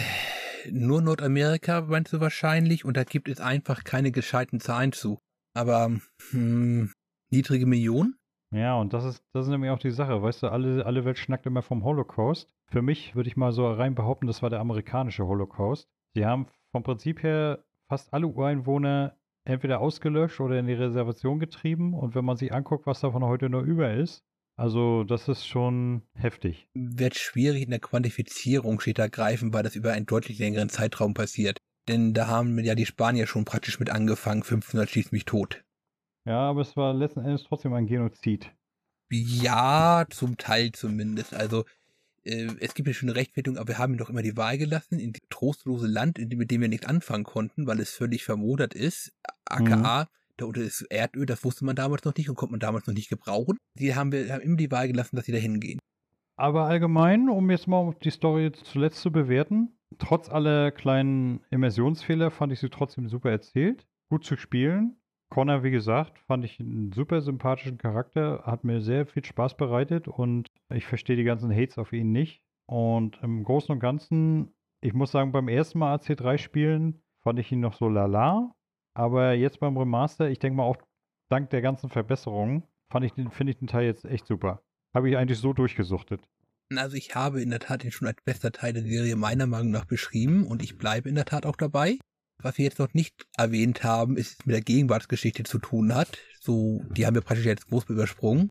nur Nordamerika meinst du wahrscheinlich und da gibt es einfach keine gescheiten Zahlen zu. Aber hm, niedrige Millionen? Ja, und das ist, das ist nämlich auch die Sache. Weißt du, alle, alle Welt schnackt immer vom Holocaust. Für mich würde ich mal so rein behaupten, das war der amerikanische Holocaust. Sie haben vom Prinzip her fast alle Ureinwohner entweder ausgelöscht oder in die Reservation getrieben. Und wenn man sich anguckt, was davon heute nur über ist, also das ist schon heftig. Wird schwierig in der Quantifizierung steht da greifen, weil das über einen deutlich längeren Zeitraum passiert. Denn da haben ja die Spanier schon praktisch mit angefangen, 1500 schießt mich tot. Ja, aber es war letzten Endes trotzdem ein Genozid. Ja, zum Teil zumindest. Also äh, es gibt ja schon eine Rechtfertigung, aber wir haben ihm doch immer die Wahl gelassen in das trostlose Land, mit dem wir nichts anfangen konnten, weil es völlig vermodert ist. AKA, mhm. da unter ist Erdöl, das wusste man damals noch nicht und konnte man damals noch nicht gebrauchen. Die haben wir haben immer die Wahl gelassen, dass sie da hingehen. Aber allgemein, um jetzt mal die Story zuletzt zu bewerten, trotz aller kleinen Immersionsfehler fand ich sie trotzdem super erzählt, gut zu spielen. Connor, wie gesagt, fand ich einen super sympathischen Charakter, hat mir sehr viel Spaß bereitet und ich verstehe die ganzen Hates auf ihn nicht. Und im Großen und Ganzen, ich muss sagen, beim ersten Mal AC3 spielen fand ich ihn noch so lala, aber jetzt beim Remaster, ich denke mal auch dank der ganzen Verbesserungen, fand ich den, finde ich den Teil jetzt echt super. Habe ich eigentlich so durchgesuchtet. Also ich habe in der Tat den schon als bester Teil der Serie meiner Meinung nach beschrieben und ich bleibe in der Tat auch dabei. Was wir jetzt noch nicht erwähnt haben, ist mit der Gegenwartsgeschichte zu tun hat. So, die haben wir praktisch jetzt groß übersprungen.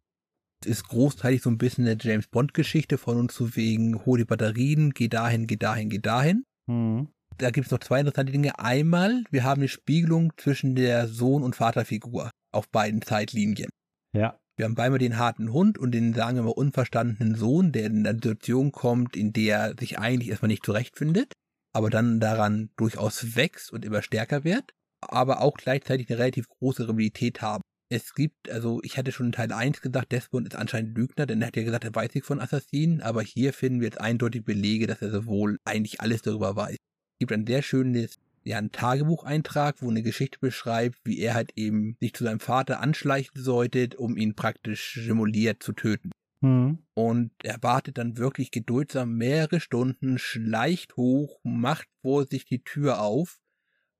Es ist großteilig so ein bisschen eine James Bond Geschichte von uns zu wegen, hol die Batterien, geh dahin, geh dahin, geh dahin. Mhm. Da gibt es noch zwei interessante Dinge. Einmal, wir haben eine Spiegelung zwischen der Sohn- und Vaterfigur auf beiden Zeitlinien. Ja. Wir haben beide den harten Hund und den, sagen wir mal, unverstandenen Sohn, der in eine Situation kommt, in der er sich eigentlich erstmal nicht zurechtfindet aber dann daran durchaus wächst und immer stärker wird, aber auch gleichzeitig eine relativ große Realität haben. Es gibt, also ich hatte schon in Teil 1 gesagt, Desmond ist anscheinend Lügner, denn er hat ja gesagt, er weiß nichts von Assassinen, aber hier finden wir jetzt eindeutig Belege, dass er sowohl eigentlich alles darüber weiß. Es gibt ein sehr schönes, ja, ein Tagebucheintrag, wo eine Geschichte beschreibt, wie er halt eben sich zu seinem Vater anschleichen sollte, um ihn praktisch simuliert zu töten. Mhm. Und er wartet dann wirklich geduldsam mehrere Stunden, schleicht hoch, macht vor sich die Tür auf.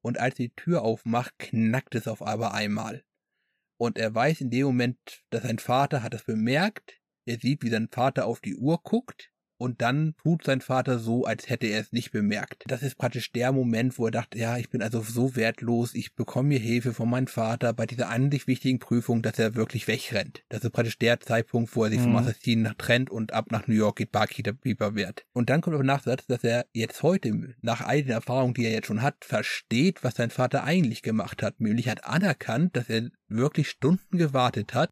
Und als die Tür aufmacht, knackt es auf aber einmal. Und er weiß in dem Moment, dass sein Vater hat es bemerkt. Er sieht, wie sein Vater auf die Uhr guckt und dann tut sein Vater so, als hätte er es nicht bemerkt. Das ist praktisch der Moment, wo er dachte, ja, ich bin also so wertlos, ich bekomme mir Hilfe von meinem Vater bei dieser eigentlich wichtigen Prüfung, dass er wirklich wegrennt. Das ist praktisch der Zeitpunkt, wo er sich mhm. vom Assassinen trennt und ab nach New York geht, Barkeeper wird. Und dann kommt aber Nachsatz, dass er jetzt heute, nach all den Erfahrungen, die er jetzt schon hat, versteht, was sein Vater eigentlich gemacht hat. Nämlich hat anerkannt, dass er wirklich Stunden gewartet hat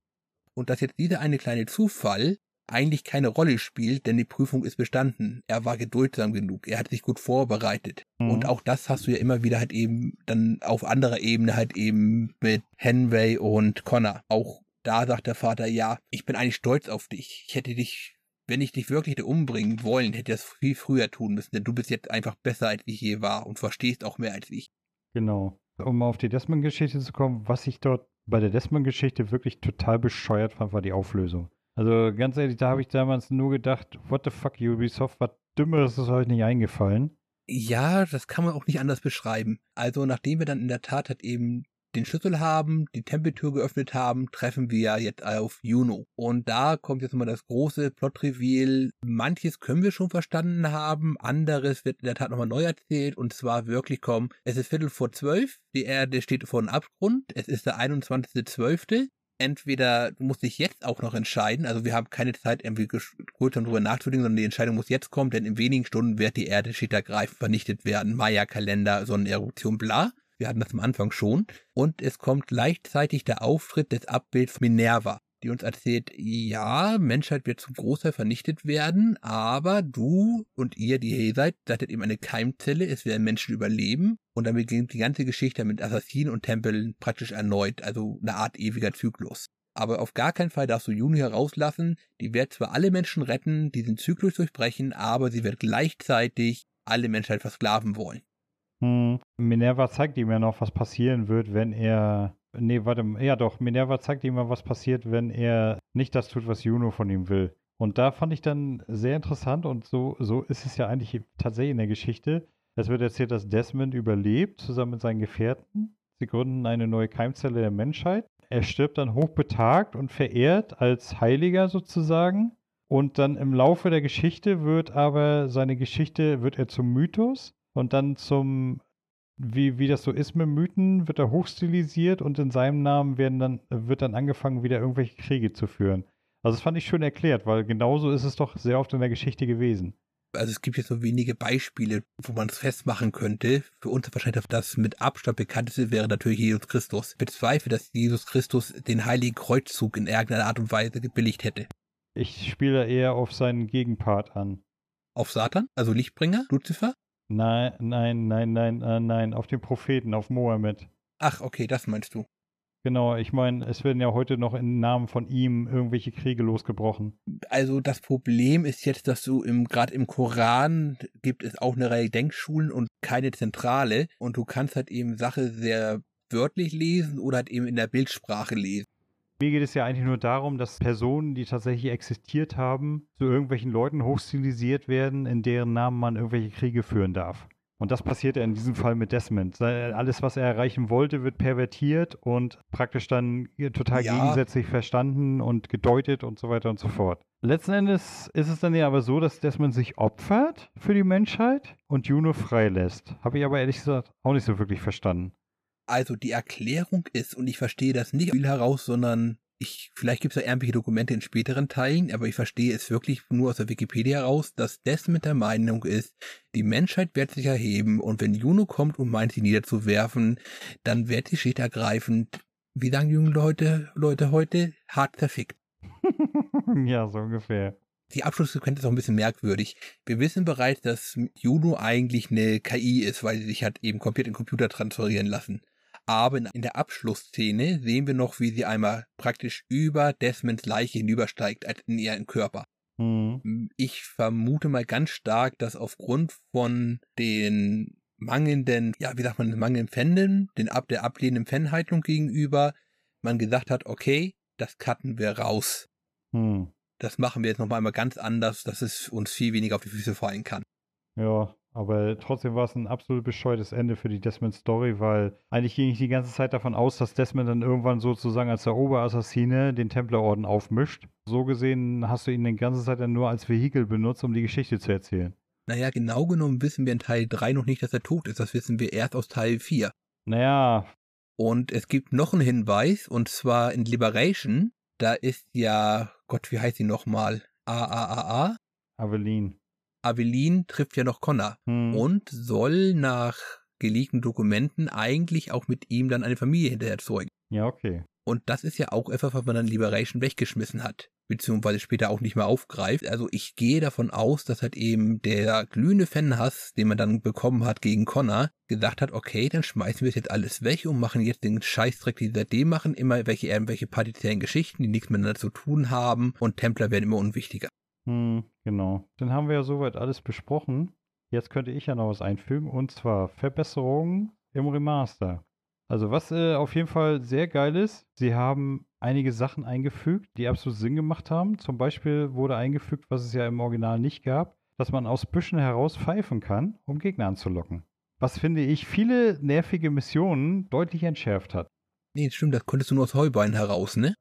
und dass jetzt dieser eine kleine Zufall eigentlich keine Rolle spielt, denn die Prüfung ist bestanden. Er war geduldsam genug, er hat sich gut vorbereitet. Mhm. Und auch das hast du ja immer wieder halt eben dann auf anderer Ebene halt eben mit Henway und Connor. Auch da sagt der Vater, ja, ich bin eigentlich stolz auf dich. Ich hätte dich, wenn ich dich wirklich umbringen wollen, hätte ich das viel früher tun müssen, denn du bist jetzt einfach besser als ich je war und verstehst auch mehr als ich. Genau. Um auf die Desmond-Geschichte zu kommen, was ich dort bei der Desmond-Geschichte wirklich total bescheuert fand, war die Auflösung. Also ganz ehrlich, da habe ich damals nur gedacht, what the fuck, Ubisoft, was Dümmeres ist euch nicht eingefallen. Ja, das kann man auch nicht anders beschreiben. Also nachdem wir dann in der Tat halt eben den Schlüssel haben, die Tempeltür geöffnet haben, treffen wir jetzt auf Juno. Und da kommt jetzt mal das große Plot-Reveal. Manches können wir schon verstanden haben, anderes wird in der Tat nochmal neu erzählt. Und zwar wirklich kommen, es ist Viertel vor zwölf, die Erde steht vor dem Abgrund, es ist der 21.12 entweder du musst dich jetzt auch noch entscheiden, also wir haben keine Zeit, irgendwie kurz darüber nachzudenken, sondern die Entscheidung muss jetzt kommen, denn in wenigen Stunden wird die Erde schittergreifend vernichtet werden. Maya-Kalender, Sonneneruption, bla. Wir hatten das am Anfang schon. Und es kommt gleichzeitig der Auftritt des Abbilds Minerva die uns erzählt, ja, Menschheit wird zum Großteil vernichtet werden, aber du und ihr, die hier seid, seid eben eine Keimzelle, es werden Menschen überleben und dann beginnt die ganze Geschichte mit Assassinen und Tempeln praktisch erneut, also eine Art ewiger Zyklus. Aber auf gar keinen Fall darfst du Juni herauslassen, die wird zwar alle Menschen retten, diesen Zyklus durchbrechen, aber sie wird gleichzeitig alle Menschheit versklaven wollen. Hm. Minerva zeigt ihm ja noch, was passieren wird, wenn er. Nee, warte, ja doch, Minerva zeigt ihm mal, was passiert, wenn er nicht das tut, was Juno von ihm will. Und da fand ich dann sehr interessant und so, so ist es ja eigentlich tatsächlich in der Geschichte. Es wird erzählt, dass Desmond überlebt, zusammen mit seinen Gefährten. Sie gründen eine neue Keimzelle der Menschheit. Er stirbt dann hochbetagt und verehrt als Heiliger sozusagen. Und dann im Laufe der Geschichte wird aber seine Geschichte, wird er zum Mythos und dann zum, wie, wie das so ist mit Mythen, wird er hochstilisiert und in seinem Namen werden dann, wird dann angefangen, wieder irgendwelche Kriege zu führen. Also das fand ich schön erklärt, weil genauso ist es doch sehr oft in der Geschichte gewesen. Also es gibt jetzt so wenige Beispiele, wo man es festmachen könnte. Für uns wahrscheinlich das mit Abstand bekannteste wäre natürlich Jesus Christus. Ich bezweifle, dass Jesus Christus den heiligen Kreuzzug in irgendeiner Art und Weise gebilligt hätte. Ich spiele eher auf seinen Gegenpart an. Auf Satan? Also Lichtbringer? Luzifer? Nein, nein, nein, nein, äh, nein, auf den Propheten, auf Mohammed. Ach, okay, das meinst du. Genau, ich meine, es werden ja heute noch im Namen von ihm irgendwelche Kriege losgebrochen. Also das Problem ist jetzt, dass du im gerade im Koran gibt es auch eine Reihe Denkschulen und keine Zentrale und du kannst halt eben Sache sehr wörtlich lesen oder halt eben in der Bildsprache lesen. Mir geht es ja eigentlich nur darum, dass Personen, die tatsächlich existiert haben, zu irgendwelchen Leuten hochstilisiert werden, in deren Namen man irgendwelche Kriege führen darf. Und das passiert ja in diesem Fall mit Desmond. Alles, was er erreichen wollte, wird pervertiert und praktisch dann total ja. gegensätzlich verstanden und gedeutet und so weiter und so fort. Letzten Endes ist es dann ja aber so, dass Desmond sich opfert für die Menschheit und Juno freilässt. Habe ich aber ehrlich gesagt auch nicht so wirklich verstanden. Also die Erklärung ist, und ich verstehe das nicht viel heraus, sondern ich, vielleicht gibt es ja irgendwelche Dokumente in späteren Teilen, aber ich verstehe es wirklich nur aus der Wikipedia heraus, dass Desmond der Meinung ist, die Menschheit wird sich erheben und wenn Juno kommt und meint, sie niederzuwerfen, dann wird die Schicht ergreifend, wie sagen junge Leute, Leute heute, hart verfickt. ja, so ungefähr. Die Abschlusssequenz ist auch ein bisschen merkwürdig. Wir wissen bereits, dass Juno eigentlich eine KI ist, weil sie sich hat eben komplett in den Computer transferieren lassen. Aber in der Abschlussszene sehen wir noch, wie sie einmal praktisch über Desmonds Leiche hinübersteigt, als in ihren Körper. Mhm. Ich vermute mal ganz stark, dass aufgrund von den mangelnden, ja, wie sagt man, mangelnden Fänden, den ab der ablehnenden Fanhaltung gegenüber, man gesagt hat, okay, das cutten wir raus. Mhm. Das machen wir jetzt noch einmal ganz anders, dass es uns viel weniger auf die Füße fallen kann. Ja, aber trotzdem war es ein absolut bescheuertes Ende für die Desmond-Story, weil eigentlich ging ich die ganze Zeit davon aus, dass Desmond dann irgendwann sozusagen als der Oberassassine den Templerorden aufmischt. So gesehen hast du ihn die ganze Zeit dann nur als Vehikel benutzt, um die Geschichte zu erzählen. Naja, genau genommen wissen wir in Teil 3 noch nicht, dass er tot ist. Das wissen wir erst aus Teil 4. Naja. Und es gibt noch einen Hinweis, und zwar in Liberation. Da ist ja, Gott, wie heißt sie nochmal? AAAA? Aveline. Aveline trifft ja noch Connor hm. und soll nach geleakten Dokumenten eigentlich auch mit ihm dann eine Familie hinterher zeugen. Ja, okay. Und das ist ja auch etwas, was man dann Liberation weggeschmissen hat, beziehungsweise später auch nicht mehr aufgreift. Also ich gehe davon aus, dass halt eben der glühende Fanhass, den man dann bekommen hat gegen Connor, gesagt hat, okay, dann schmeißen wir es jetzt alles weg und machen jetzt den Scheißdreck, die seitdem machen, immer welche irgendwelche partiziellen Geschichten, die nichts miteinander zu tun haben und Templer werden immer unwichtiger. Hm, genau. Dann haben wir ja soweit alles besprochen. Jetzt könnte ich ja noch was einfügen und zwar Verbesserungen im Remaster. Also was äh, auf jeden Fall sehr geil ist, sie haben einige Sachen eingefügt, die absolut Sinn gemacht haben. Zum Beispiel wurde eingefügt, was es ja im Original nicht gab, dass man aus Büschen heraus pfeifen kann, um Gegner anzulocken. Was finde ich viele nervige Missionen deutlich entschärft hat. Nee, stimmt, das konntest du nur aus Heubeinen heraus, ne?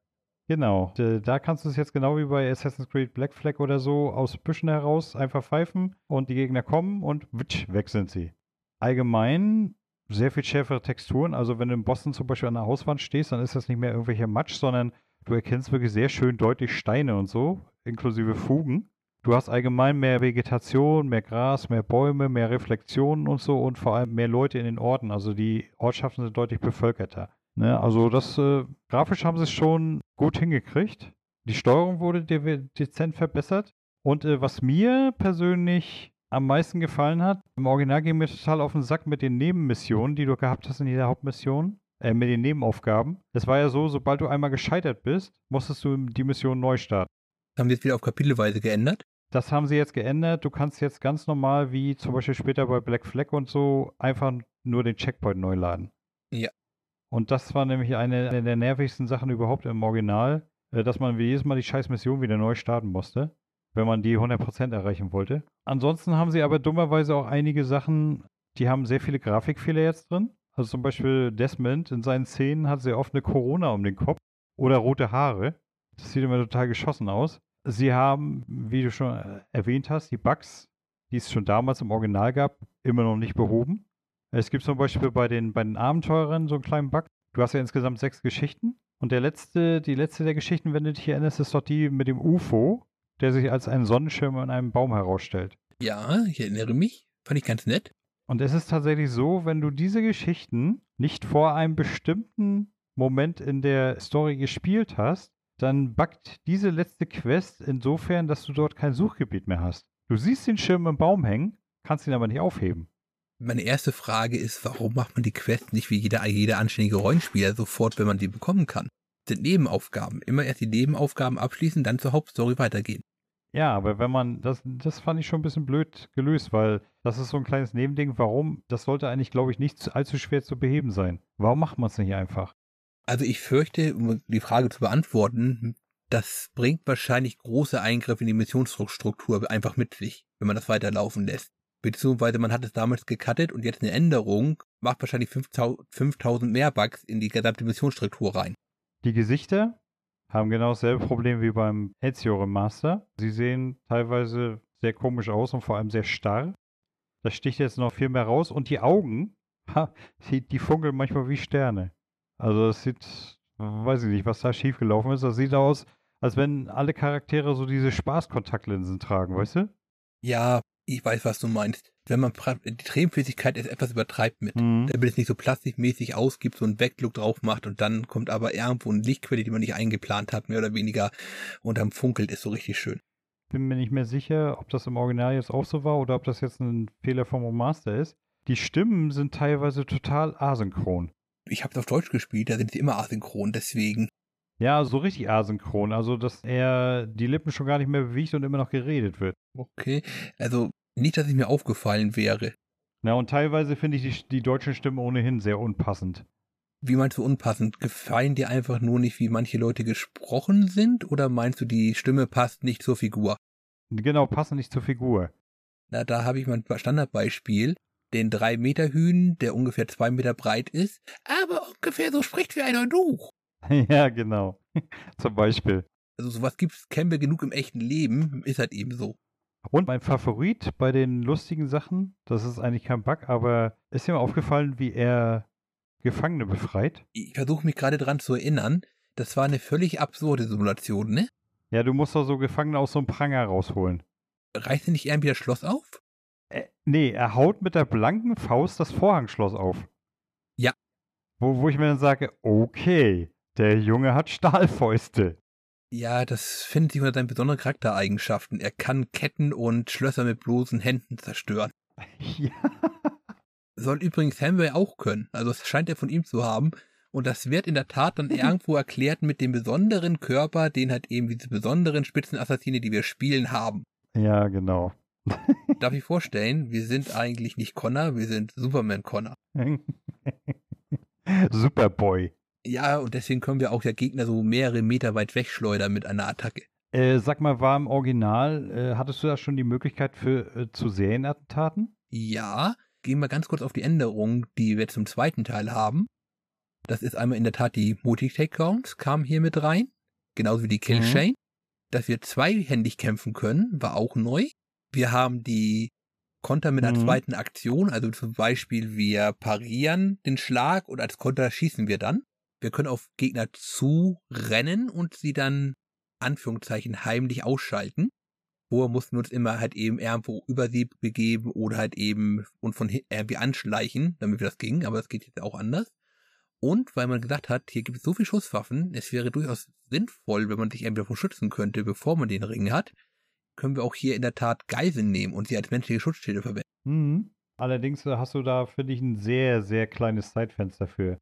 Genau. Da kannst du es jetzt genau wie bei Assassin's Creed Black Flag oder so aus Büschen heraus einfach pfeifen und die Gegner kommen und witsch, weg sind sie. Allgemein sehr viel schärfere Texturen. Also wenn du in Boston zum Beispiel an der Hauswand stehst, dann ist das nicht mehr irgendwelcher Matsch, sondern du erkennst wirklich sehr schön deutlich Steine und so, inklusive Fugen. Du hast allgemein mehr Vegetation, mehr Gras, mehr Bäume, mehr Reflexionen und so und vor allem mehr Leute in den Orten. Also die Ortschaften sind deutlich bevölkerter. Ne, also das äh, grafisch haben sie es schon gut hingekriegt. Die Steuerung wurde de dezent verbessert. Und äh, was mir persönlich am meisten gefallen hat, im Original ging mir total auf den Sack mit den Nebenmissionen, die du gehabt hast in jeder Hauptmission, äh, mit den Nebenaufgaben. Es war ja so, sobald du einmal gescheitert bist, musstest du die Mission neu starten. Haben wir jetzt wieder auf Kapitelweise geändert? Das haben sie jetzt geändert. Du kannst jetzt ganz normal, wie zum Beispiel später bei Black Flag und so, einfach nur den Checkpoint neu laden. Ja. Und das war nämlich eine, der nervigsten Sachen überhaupt im Original, äh, dass man jedes Mal die scheiß Mission wieder neu starten musste, wenn man die 100% erreichen wollte. Ansonsten haben sie aber dummerweise auch einige Sachen, die haben sehr viele Grafikfehler jetzt drin. Also zum Beispiel Desmond in seinen Szenen hat sehr oft eine Corona um den Kopf oder rote Haare. Das sieht immer total geschossen aus. Sie haben, wie du schon äh, erwähnt hast, die Bugs, die es schon damals im Original gab, immer noch nicht behoben. Es gibt zum Beispiel bei den, bei den Abenteurern so einen kleinen Bug. Du hast ja insgesamt sechs Geschichten. Und der letzte, die letzte der Geschichten, wenn du dich erinnerst, ist doch die mit dem UFO, der sich als ein Sonnenschirm in einem Baum herausstellt. Ja, ich erinnere mich. Fand ich ganz nett. Und es ist tatsächlich so, wenn du diese Geschichten nicht vor einem bestimmten Moment in der Story gespielt hast, dann backt diese letzte Quest insofern, dass du dort kein Suchgebiet mehr hast. Du siehst den Schirm im Baum hängen, kannst ihn aber nicht aufheben. Meine erste Frage ist, warum macht man die Quest nicht wie jeder, jeder anständige Rollenspieler sofort, wenn man die bekommen kann? Das sind Nebenaufgaben. Immer erst die Nebenaufgaben abschließen, dann zur Hauptstory weitergehen. Ja, aber wenn man, das, das fand ich schon ein bisschen blöd gelöst, weil das ist so ein kleines Nebending. Warum? Das sollte eigentlich, glaube ich, nicht allzu schwer zu beheben sein. Warum macht man es nicht einfach? Also ich fürchte, um die Frage zu beantworten, das bringt wahrscheinlich große Eingriffe in die Missionsstruktur einfach mit sich, wenn man das weiterlaufen lässt. Beziehungsweise man hat es damals gecuttet und jetzt eine Änderung macht wahrscheinlich 5000 mehr Bugs in die gesamte Missionsstruktur rein. Die Gesichter haben genau dasselbe Problem wie beim Ezio Remaster. Sie sehen teilweise sehr komisch aus und vor allem sehr starr. Das sticht jetzt noch viel mehr raus und die Augen, ha, die, die funkeln manchmal wie Sterne. Also es sieht, weiß ich nicht, was da schiefgelaufen ist. Das sieht aus, als wenn alle Charaktere so diese Spaßkontaktlinsen tragen, weißt du? Ja, ich weiß, was du meinst. Wenn man die Tränenflüssigkeit etwas übertreibt mit, Mhm. damit es nicht so plastikmäßig ausgibt, so einen Backlook drauf macht und dann kommt aber irgendwo eine Lichtquelle, die man nicht eingeplant hat, mehr oder weniger, und dann funkelt es so richtig schön. Bin mir nicht mehr sicher, ob das im Original jetzt auch so war oder ob das jetzt ein Fehler vom Remaster ist. Die Stimmen sind teilweise total asynchron. Ich habe es auf Deutsch gespielt, da sind sie immer asynchron, deswegen. Ja, so richtig asynchron. Also, dass er die Lippen schon gar nicht mehr bewegt und immer noch geredet wird. Okay, also nicht, dass es mir aufgefallen wäre. Na, und teilweise finde ich die, die deutschen Stimmen ohnehin sehr unpassend. Wie meinst du unpassend? Gefallen dir einfach nur nicht, wie manche Leute gesprochen sind? Oder meinst du, die Stimme passt nicht zur Figur? Genau, passen nicht zur Figur. Na, da habe ich mal ein Standardbeispiel. Den 3 Meter Hühn, der ungefähr zwei Meter breit ist, aber ungefähr so spricht wie ein Eunuch. ja, genau. Zum Beispiel. Also sowas gibt's, kennen wir genug im echten Leben, ist halt eben so. Und mein Favorit bei den lustigen Sachen, das ist eigentlich kein Bug, aber ist dir mal aufgefallen, wie er Gefangene befreit? Ich versuche mich gerade dran zu erinnern, das war eine völlig absurde Simulation, ne? Ja, du musst doch so Gefangene aus so einem Pranger rausholen. Reißt er nicht irgendwie das Schloss auf? Äh, nee, er haut mit der blanken Faust das Vorhangschloss auf. Ja. Wo, wo ich mir dann sage, okay, der Junge hat Stahlfäuste. Ja, das findet sich unter seinen besonderen Charaktereigenschaften. Er kann Ketten und Schlösser mit bloßen Händen zerstören. ja. Soll übrigens Samway auch können. Also es scheint er von ihm zu haben. Und das wird in der Tat dann irgendwo erklärt mit dem besonderen Körper, den halt eben diese besonderen Spitzenassassine, die wir spielen, haben. Ja, genau. Darf ich vorstellen, wir sind eigentlich nicht Connor, wir sind Superman Connor. Superboy. Ja, und deswegen können wir auch der Gegner so mehrere Meter weit wegschleudern mit einer Attacke. Äh, sag mal, war im Original, äh, hattest du da schon die Möglichkeit für äh, zu Serienattentaten? Ja, gehen wir ganz kurz auf die Änderungen, die wir zum zweiten Teil haben. Das ist einmal in der Tat die Multi-Takedowns, kamen hier mit rein. Genauso wie die Killchain. Mhm. Dass wir zweihändig kämpfen können, war auch neu. Wir haben die Konter mit einer mhm. zweiten Aktion, also zum Beispiel wir parieren den Schlag und als Konter schießen wir dann. Wir können auf Gegner zurennen und sie dann Anführungszeichen heimlich ausschalten. Vorher mussten wir uns immer halt eben irgendwo über sie begeben oder halt eben und von irgendwie anschleichen, damit wir das ging, aber das geht jetzt auch anders. Und weil man gesagt hat, hier gibt es so viele Schusswaffen, es wäre durchaus sinnvoll, wenn man sich irgendwie davon schützen könnte, bevor man den Ring hat, können wir auch hier in der Tat Geiseln nehmen und sie als menschliche Schutzschilde verwenden. Mhm. Allerdings hast du da, finde ich, ein sehr, sehr kleines Zeitfenster für.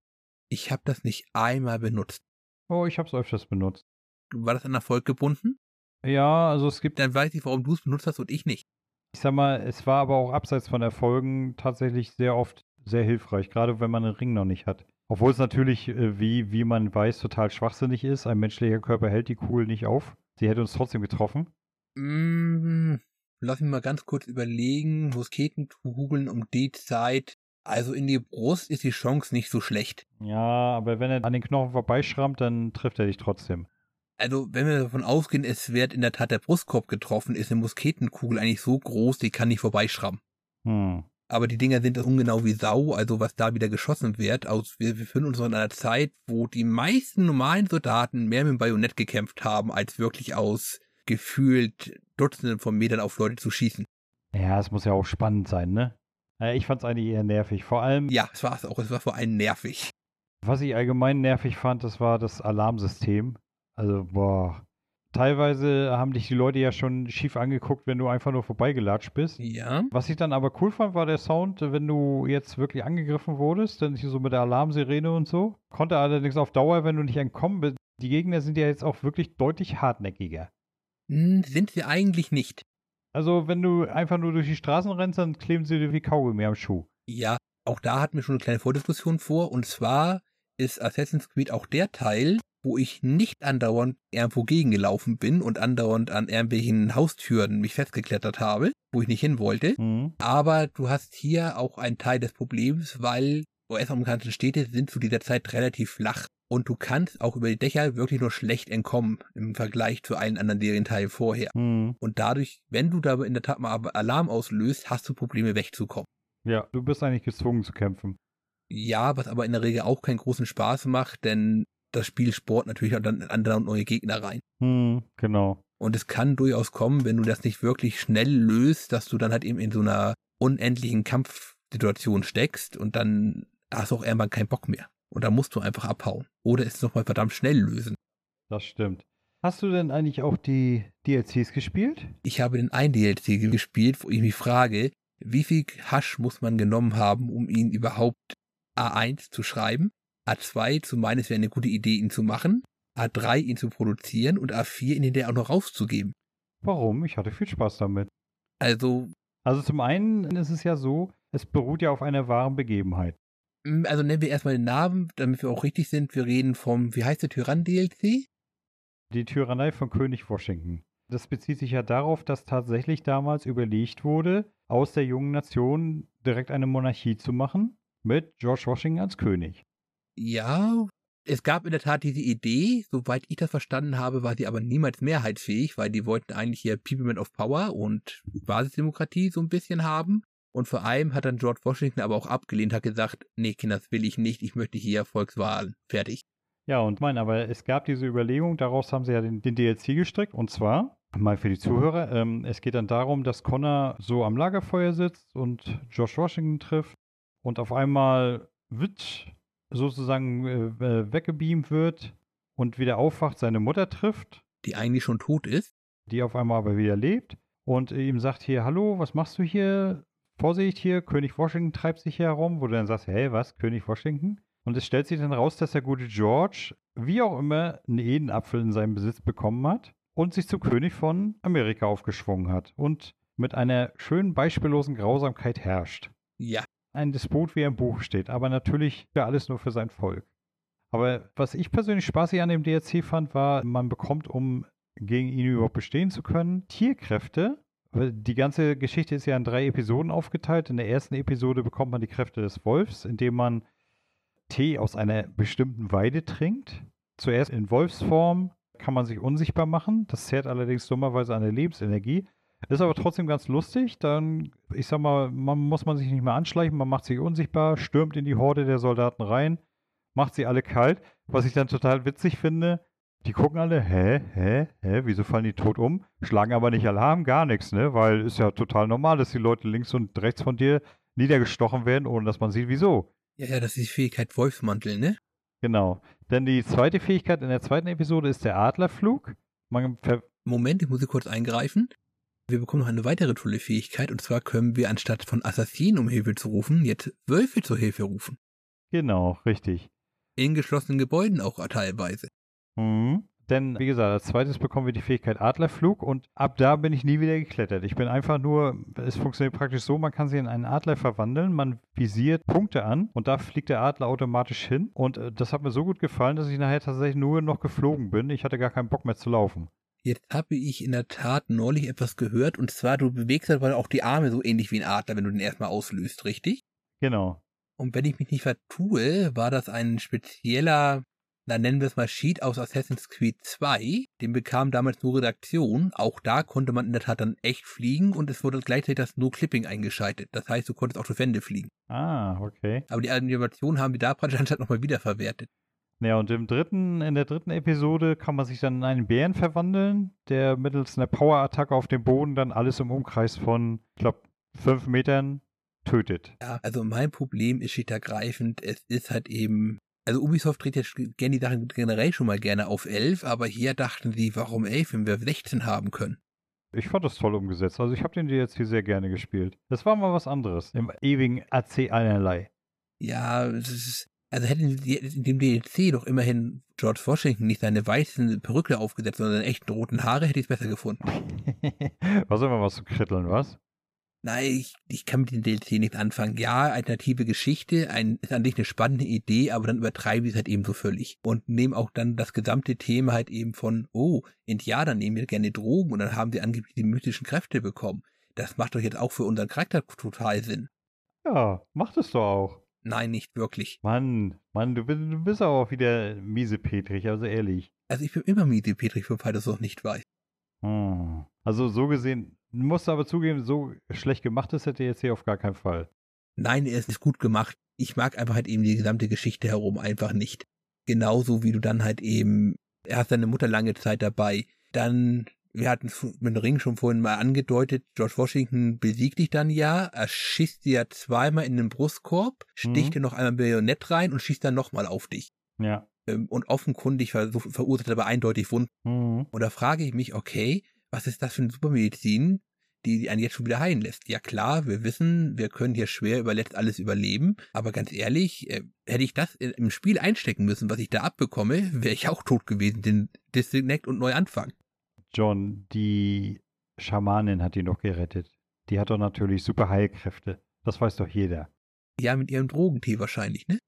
Ich habe das nicht einmal benutzt. Oh, ich habe es öfters benutzt. War das an Erfolg gebunden? Ja, also es gibt, Dann weiß ich, warum du es benutzt hast und ich nicht. ich sag mal, es war aber auch abseits von Erfolgen tatsächlich sehr oft sehr hilfreich, gerade wenn man einen Ring noch nicht hat. Obwohl es natürlich, äh, wie, wie man weiß, total schwachsinnig ist. Ein menschlicher Körper hält die Kugel nicht auf. Sie hätte uns trotzdem getroffen. Mm, lass mich mal ganz kurz überlegen. Musketenkugeln um die Zeit. Also in die Brust ist die Chance nicht so schlecht. Ja, aber wenn er an den Knochen vorbeischrammt, dann trifft er dich trotzdem. Also wenn wir davon ausgehen, es wird in der Tat der Brustkorb getroffen, ist eine Musketenkugel eigentlich so groß, die kann nicht vorbeischrammen. Hm. Aber die Dinger sind ungenau wie Sau, also was da wieder geschossen wird. Aus, wir befinden uns noch in einer Zeit, wo die meisten normalen Soldaten mehr mit dem Bajonett gekämpft haben, als wirklich aus gefühlt Dutzenden von Metern auf Leute zu schießen. Ja, es muss ja auch spannend sein, ne? Äh, Ich fand es eigentlich eher nervig. Vor allem, Ja, es war es auch. Es war vor allem nervig. was ich allgemein nervig fand, das war das Alarmsystem. Also, boah. Teilweise haben dich die Leute ja schon schief angeguckt, wenn du einfach nur vorbeigelatscht bist. Ja. Was ich dann aber cool fand, war der Sound, wenn du jetzt wirklich angegriffen wurdest, dann so mit der Alarmsirene und so. Konnte allerdings auf Dauer, wenn du nicht entkommen bist. Die Gegner sind ja jetzt auch wirklich deutlich hartnäckiger. Hm, sind sie eigentlich nicht. Also, wenn du einfach nur durch die Straßen rennst, dann kleben sie dir wie Kaugummi am Schuh. Ja, auch da hatten wir schon eine kleine Vordiskussion vor. Und zwar ist Assassin's Creed auch der Teil, wo ich nicht andauernd irgendwo gegengelaufen bin und andauernd an irgendwelchen Haustüren mich festgeklettert habe, wo ich nicht hin wollte. Mhm. Aber du hast hier auch einen Teil des Problems, weil US-amerikanische Städte sind zu dieser Zeit relativ flach. Und du kannst auch über die Dächer wirklich nur schlecht entkommen im Vergleich zu allen anderen Serienteilen vorher. Mhm. Und dadurch, wenn du da in der Tat mal Alarm auslöst, hast du Probleme wegzukommen. Ja, du bist eigentlich gezwungen zu kämpfen. Ja, was aber in der Regel auch keinen großen Spaß macht, denn das Spiel sport natürlich auch dann andere und neue Gegner rein. Mhm. Genau. Und es kann durchaus kommen, wenn du das nicht wirklich schnell löst, dass du dann halt eben in so einer unendlichen Kampfsituation steckst und dann hast du auch irgendwann keinen Bock mehr. Und dann musst du einfach abhauen. Oder es nochmal verdammt schnell lösen. Das stimmt. Hast du denn eigentlich auch die DLCs gespielt? Ich habe den einen DLC gespielt, wo ich mich frage, wie viel Hasch muss man genommen haben, um ihn überhaupt A1 zu schreiben, A2 zu meinen, es wäre eine gute Idee, ihn zu machen, A3 ihn zu produzieren und A4 ihn hinterher auch noch rauszugeben. Warum? Ich hatte viel Spaß damit. Also, Also zum einen ist es ja so, es beruht ja auf einer wahren Begebenheit. Also nennen wir erstmal den Namen, damit wir auch richtig sind. Wir reden vom, wie heißt der Tyrann-DLC? Die Tyrannei von König Washington. Das bezieht sich ja darauf, dass tatsächlich damals überlegt wurde, aus der jungen Nation direkt eine Monarchie zu machen, mit George Washington als König. Ja, es gab in der Tat diese Idee, soweit ich das verstanden habe, war sie aber niemals mehrheitsfähig, weil die wollten eigentlich hier Peoplement of Power und Basisdemokratie so ein bisschen haben. Und vor allem hat dann George Washington aber auch abgelehnt, hat gesagt, nee, Kinder, das will ich nicht, ich möchte hier Volkswahlen. Fertig. Ja, und mein, aber es gab diese Überlegung, daraus haben sie ja den, den DLC gestrickt. Und zwar, mal für die Zuhörer, ähm, es geht dann darum, dass Connor so am Lagerfeuer sitzt und George Washington trifft und auf einmal wird sozusagen äh, äh, weggebeamt wird und wieder aufwacht, seine Mutter trifft, Die eigentlich schon tot ist. die auf einmal aber wieder lebt und ihm sagt hier, hallo, was machst du hier? Vorsicht hier, König Washington treibt sich hier herum, wo du dann sagst, hey, was, König Washington? Und es stellt sich dann raus, dass der gute George, wie auch immer, einen Edenapfel in seinem Besitz bekommen hat und sich zum König von Amerika aufgeschwungen hat und mit einer schönen beispiellosen Grausamkeit herrscht. Ja. Ein Despot, wie er im Buch steht, aber natürlich für alles nur für sein Volk. Aber was ich persönlich spaßig an dem DLC fand, war, man bekommt, um gegen ihn überhaupt bestehen zu können, Tierkräfte. Die ganze Geschichte ist ja in drei Episoden aufgeteilt. In der ersten Episode bekommt man die Kräfte des Wolfs, indem man Tee aus einer bestimmten Weide trinkt. Zuerst in Wolfsform kann man sich unsichtbar machen. Das zehrt allerdings dummerweise an der Lebensenergie. Ist aber trotzdem ganz lustig. Dann, ich sag mal, man muss man sich nicht mehr anschleichen, man macht sich unsichtbar, stürmt in die Horde der Soldaten rein, macht sie alle kalt. Was ich dann total witzig finde, die gucken alle, hä, hä, hä, wieso fallen die tot um? Schlagen aber nicht Alarm, gar nichts, ne? Weil ist ja total normal, dass die Leute links und rechts von dir niedergestochen werden, ohne dass man sieht, wieso. Ja, ja, das ist die Fähigkeit Wolfsmantel, ne? Genau. Denn die zweite Fähigkeit in der zweiten Episode ist der Adlerflug. Moment, ich muss hier kurz eingreifen. Wir bekommen noch eine weitere tolle Fähigkeit und zwar können wir anstatt von Assassinen um Hilfe zu rufen, jetzt Wölfe zur Hilfe rufen. genau, richtig. In geschlossenen Gebäuden auch teilweise. Mhm. Denn, wie gesagt, als zweites bekommen wir die Fähigkeit Adlerflug und ab da bin ich nie wieder geklettert. Ich bin einfach nur, es funktioniert praktisch so, man kann sich in einen Adler verwandeln, man visiert Punkte an und da fliegt der Adler automatisch hin. Und äh, das hat mir so gut gefallen, dass ich nachher tatsächlich nur noch geflogen bin. Ich hatte gar keinen Bock mehr zu laufen. Jetzt habe ich in der Tat neulich etwas gehört und zwar, du bewegst halt auch die Arme so ähnlich wie ein Adler, wenn du den erstmal auslöst, richtig? Genau. Und wenn ich mich nicht vertue, war das ein spezieller dann nennen wir es mal Sheet aus Assassin's Creed 2. Den bekam damals nur Redaktion. Auch da konnte man in der Tat dann echt fliegen und es wurde gleichzeitig das No-Clipping eingeschaltet. Das heißt, du konntest auch durch Wände fliegen. Ah, okay. Aber die Animation haben die da praktisch anstatt nochmal wiederverwertet. Ja, und im dritten, in der dritten Episode kann man sich dann in einen Bären verwandeln, der mittels einer Power-Attacke auf dem Boden dann alles im Umkreis von, ich glaube, fünf Metern tötet. Ja, also mein Problem ist schlicht ergreifend, es ist halt eben also Ubisoft dreht jetzt gerne die Sachen generell schon mal gerne auf 11, aber hier dachten sie, warum 11, wenn wir 16 haben können? Ich fand das toll umgesetzt. Also ich habe den DLC sehr gerne gespielt. Das war mal was anderes im ewigen AC einerlei. Ja, ist, also hätten sie in dem DLC doch immerhin George Washington nicht seine weißen Perücke aufgesetzt, sondern seine echten roten Haare, hätte ich es besser gefunden. was immer was zu kritteln, was? Nein, ich, ich kann mit dem DLC nichts anfangen. Ja, alternative Geschichte, ein, ist an sich eine spannende Idee, aber dann übertreibe ich es halt eben so völlig. Und nehme auch dann das gesamte Thema halt eben von, oh, Indianer nehmen wir gerne Drogen und dann haben sie angeblich die mystischen Kräfte bekommen. Das macht doch jetzt auch für unseren Charakter total Sinn. Ja, macht es doch auch. Nein, nicht wirklich. Mann, Mann, du bist, du bist aber auch wieder miesepetrig, also ehrlich. Also ich bin immer miesepetrig, wobei das auch nicht weiß. Hm. Also so gesehen, musst aber zugeben, so schlecht gemacht ist hätte jetzt hier auf gar keinen Fall. Nein, er ist nicht gut gemacht. Ich mag einfach halt eben die gesamte Geschichte herum einfach nicht. Genauso wie du dann halt eben, er hat seine Mutter lange Zeit dabei. Dann, wir hatten es mit dem Ring schon vorhin mal angedeutet, George Washington besiegt dich dann ja, er schießt dir zweimal in den Brustkorb, sticht mhm. dir noch einmal ein Bajonett rein und schießt dann nochmal auf dich. Ja. Ähm, und offenkundig ver verursacht er aber eindeutig Wunden. Mhm. Und da frage ich mich, okay, was ist das für eine Supermedizin, die einen jetzt schon wieder heilen lässt? Ja klar, wir wissen, wir können hier schwer überletzt alles überleben, aber ganz ehrlich, äh, hätte ich das im Spiel einstecken müssen, was ich da abbekomme, wäre ich auch tot gewesen, den Disconnect und neu anfangen. John, die Schamanin hat ihn doch gerettet. Die hat doch natürlich super Heilkräfte. Das weiß doch jeder. Ja, mit ihrem Drogentee wahrscheinlich, ne?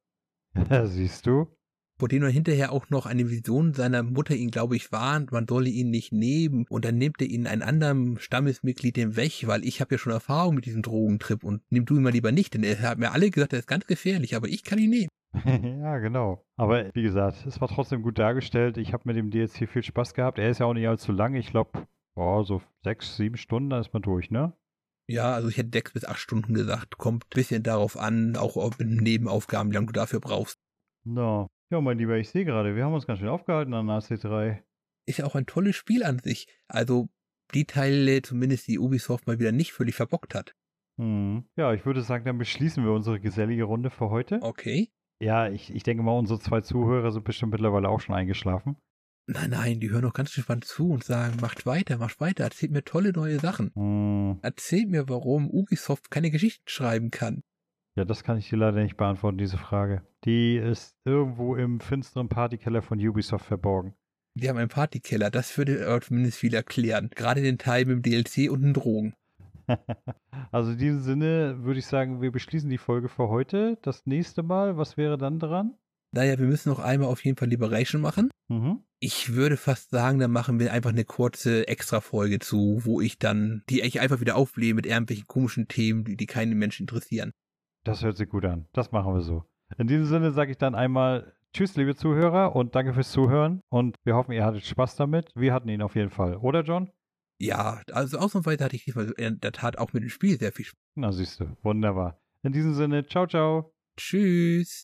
Siehst du? Vor dem er hinterher auch noch eine Vision seiner Mutter ihn, glaube ich, warnt, man solle ihn nicht nehmen und dann nimmt er ihn ein anderem Stammesmitglied den weg, weil ich habe ja schon Erfahrung mit diesem Drogentrip und nimm du ihn mal lieber nicht, denn er hat mir alle gesagt, er ist ganz gefährlich, aber ich kann ihn nehmen. ja, genau. Aber wie gesagt, es war trotzdem gut dargestellt. Ich habe mit dem DLC viel Spaß gehabt. Er ist ja auch nicht allzu lang. Ich glaube, oh, so sechs, sieben Stunden, dann ist man durch, ne? Ja, also ich hätte sechs bis acht Stunden gesagt. Kommt ein bisschen darauf an, auch mit Nebenaufgaben, wie lange du dafür brauchst. No. Ja, mein Lieber, ich sehe gerade, wir haben uns ganz schön aufgehalten an AC3. Ist ja auch ein tolles Spiel an sich. Also die Teile, zumindest die Ubisoft mal wieder nicht völlig verbockt hat. Hm. Ja, ich würde sagen, dann beschließen wir unsere gesellige Runde für heute. Okay. Ja, ich, ich denke mal, unsere zwei Zuhörer sind bestimmt mittlerweile auch schon eingeschlafen. Nein, nein, die hören noch ganz gespannt zu und sagen, macht weiter, macht weiter, erzählt mir tolle neue Sachen. Hm. Erzählt mir, warum Ubisoft keine Geschichten schreiben kann. Ja, das kann ich dir leider nicht beantworten, diese Frage. Die ist irgendwo im finsteren Partykeller von Ubisoft verborgen. Die haben einen Partykeller, das würde aber zumindest viel erklären. Gerade den Teil mit dem DLC und den Drogen. also in diesem Sinne würde ich sagen, wir beschließen die Folge für heute. Das nächste Mal, was wäre dann dran? Naja, wir müssen noch einmal auf jeden Fall Liberation machen. Mhm. Ich würde fast sagen, dann machen wir einfach eine kurze Extra-Folge zu, wo ich dann, die ich einfach wieder aufblähe mit irgendwelchen komischen Themen, die, die keine Menschen interessieren. Das hört sich gut an. Das machen wir so. In diesem Sinne sage ich dann einmal Tschüss, liebe Zuhörer, und danke fürs Zuhören. Und wir hoffen, ihr hattet Spaß damit. Wir hatten ihn auf jeden Fall, oder John? Ja, also ausnahmsweise hatte ich diesmal in der Tat auch mit dem Spiel sehr viel Spaß. Na, siehst du, wunderbar. In diesem Sinne, ciao, ciao. Tschüss.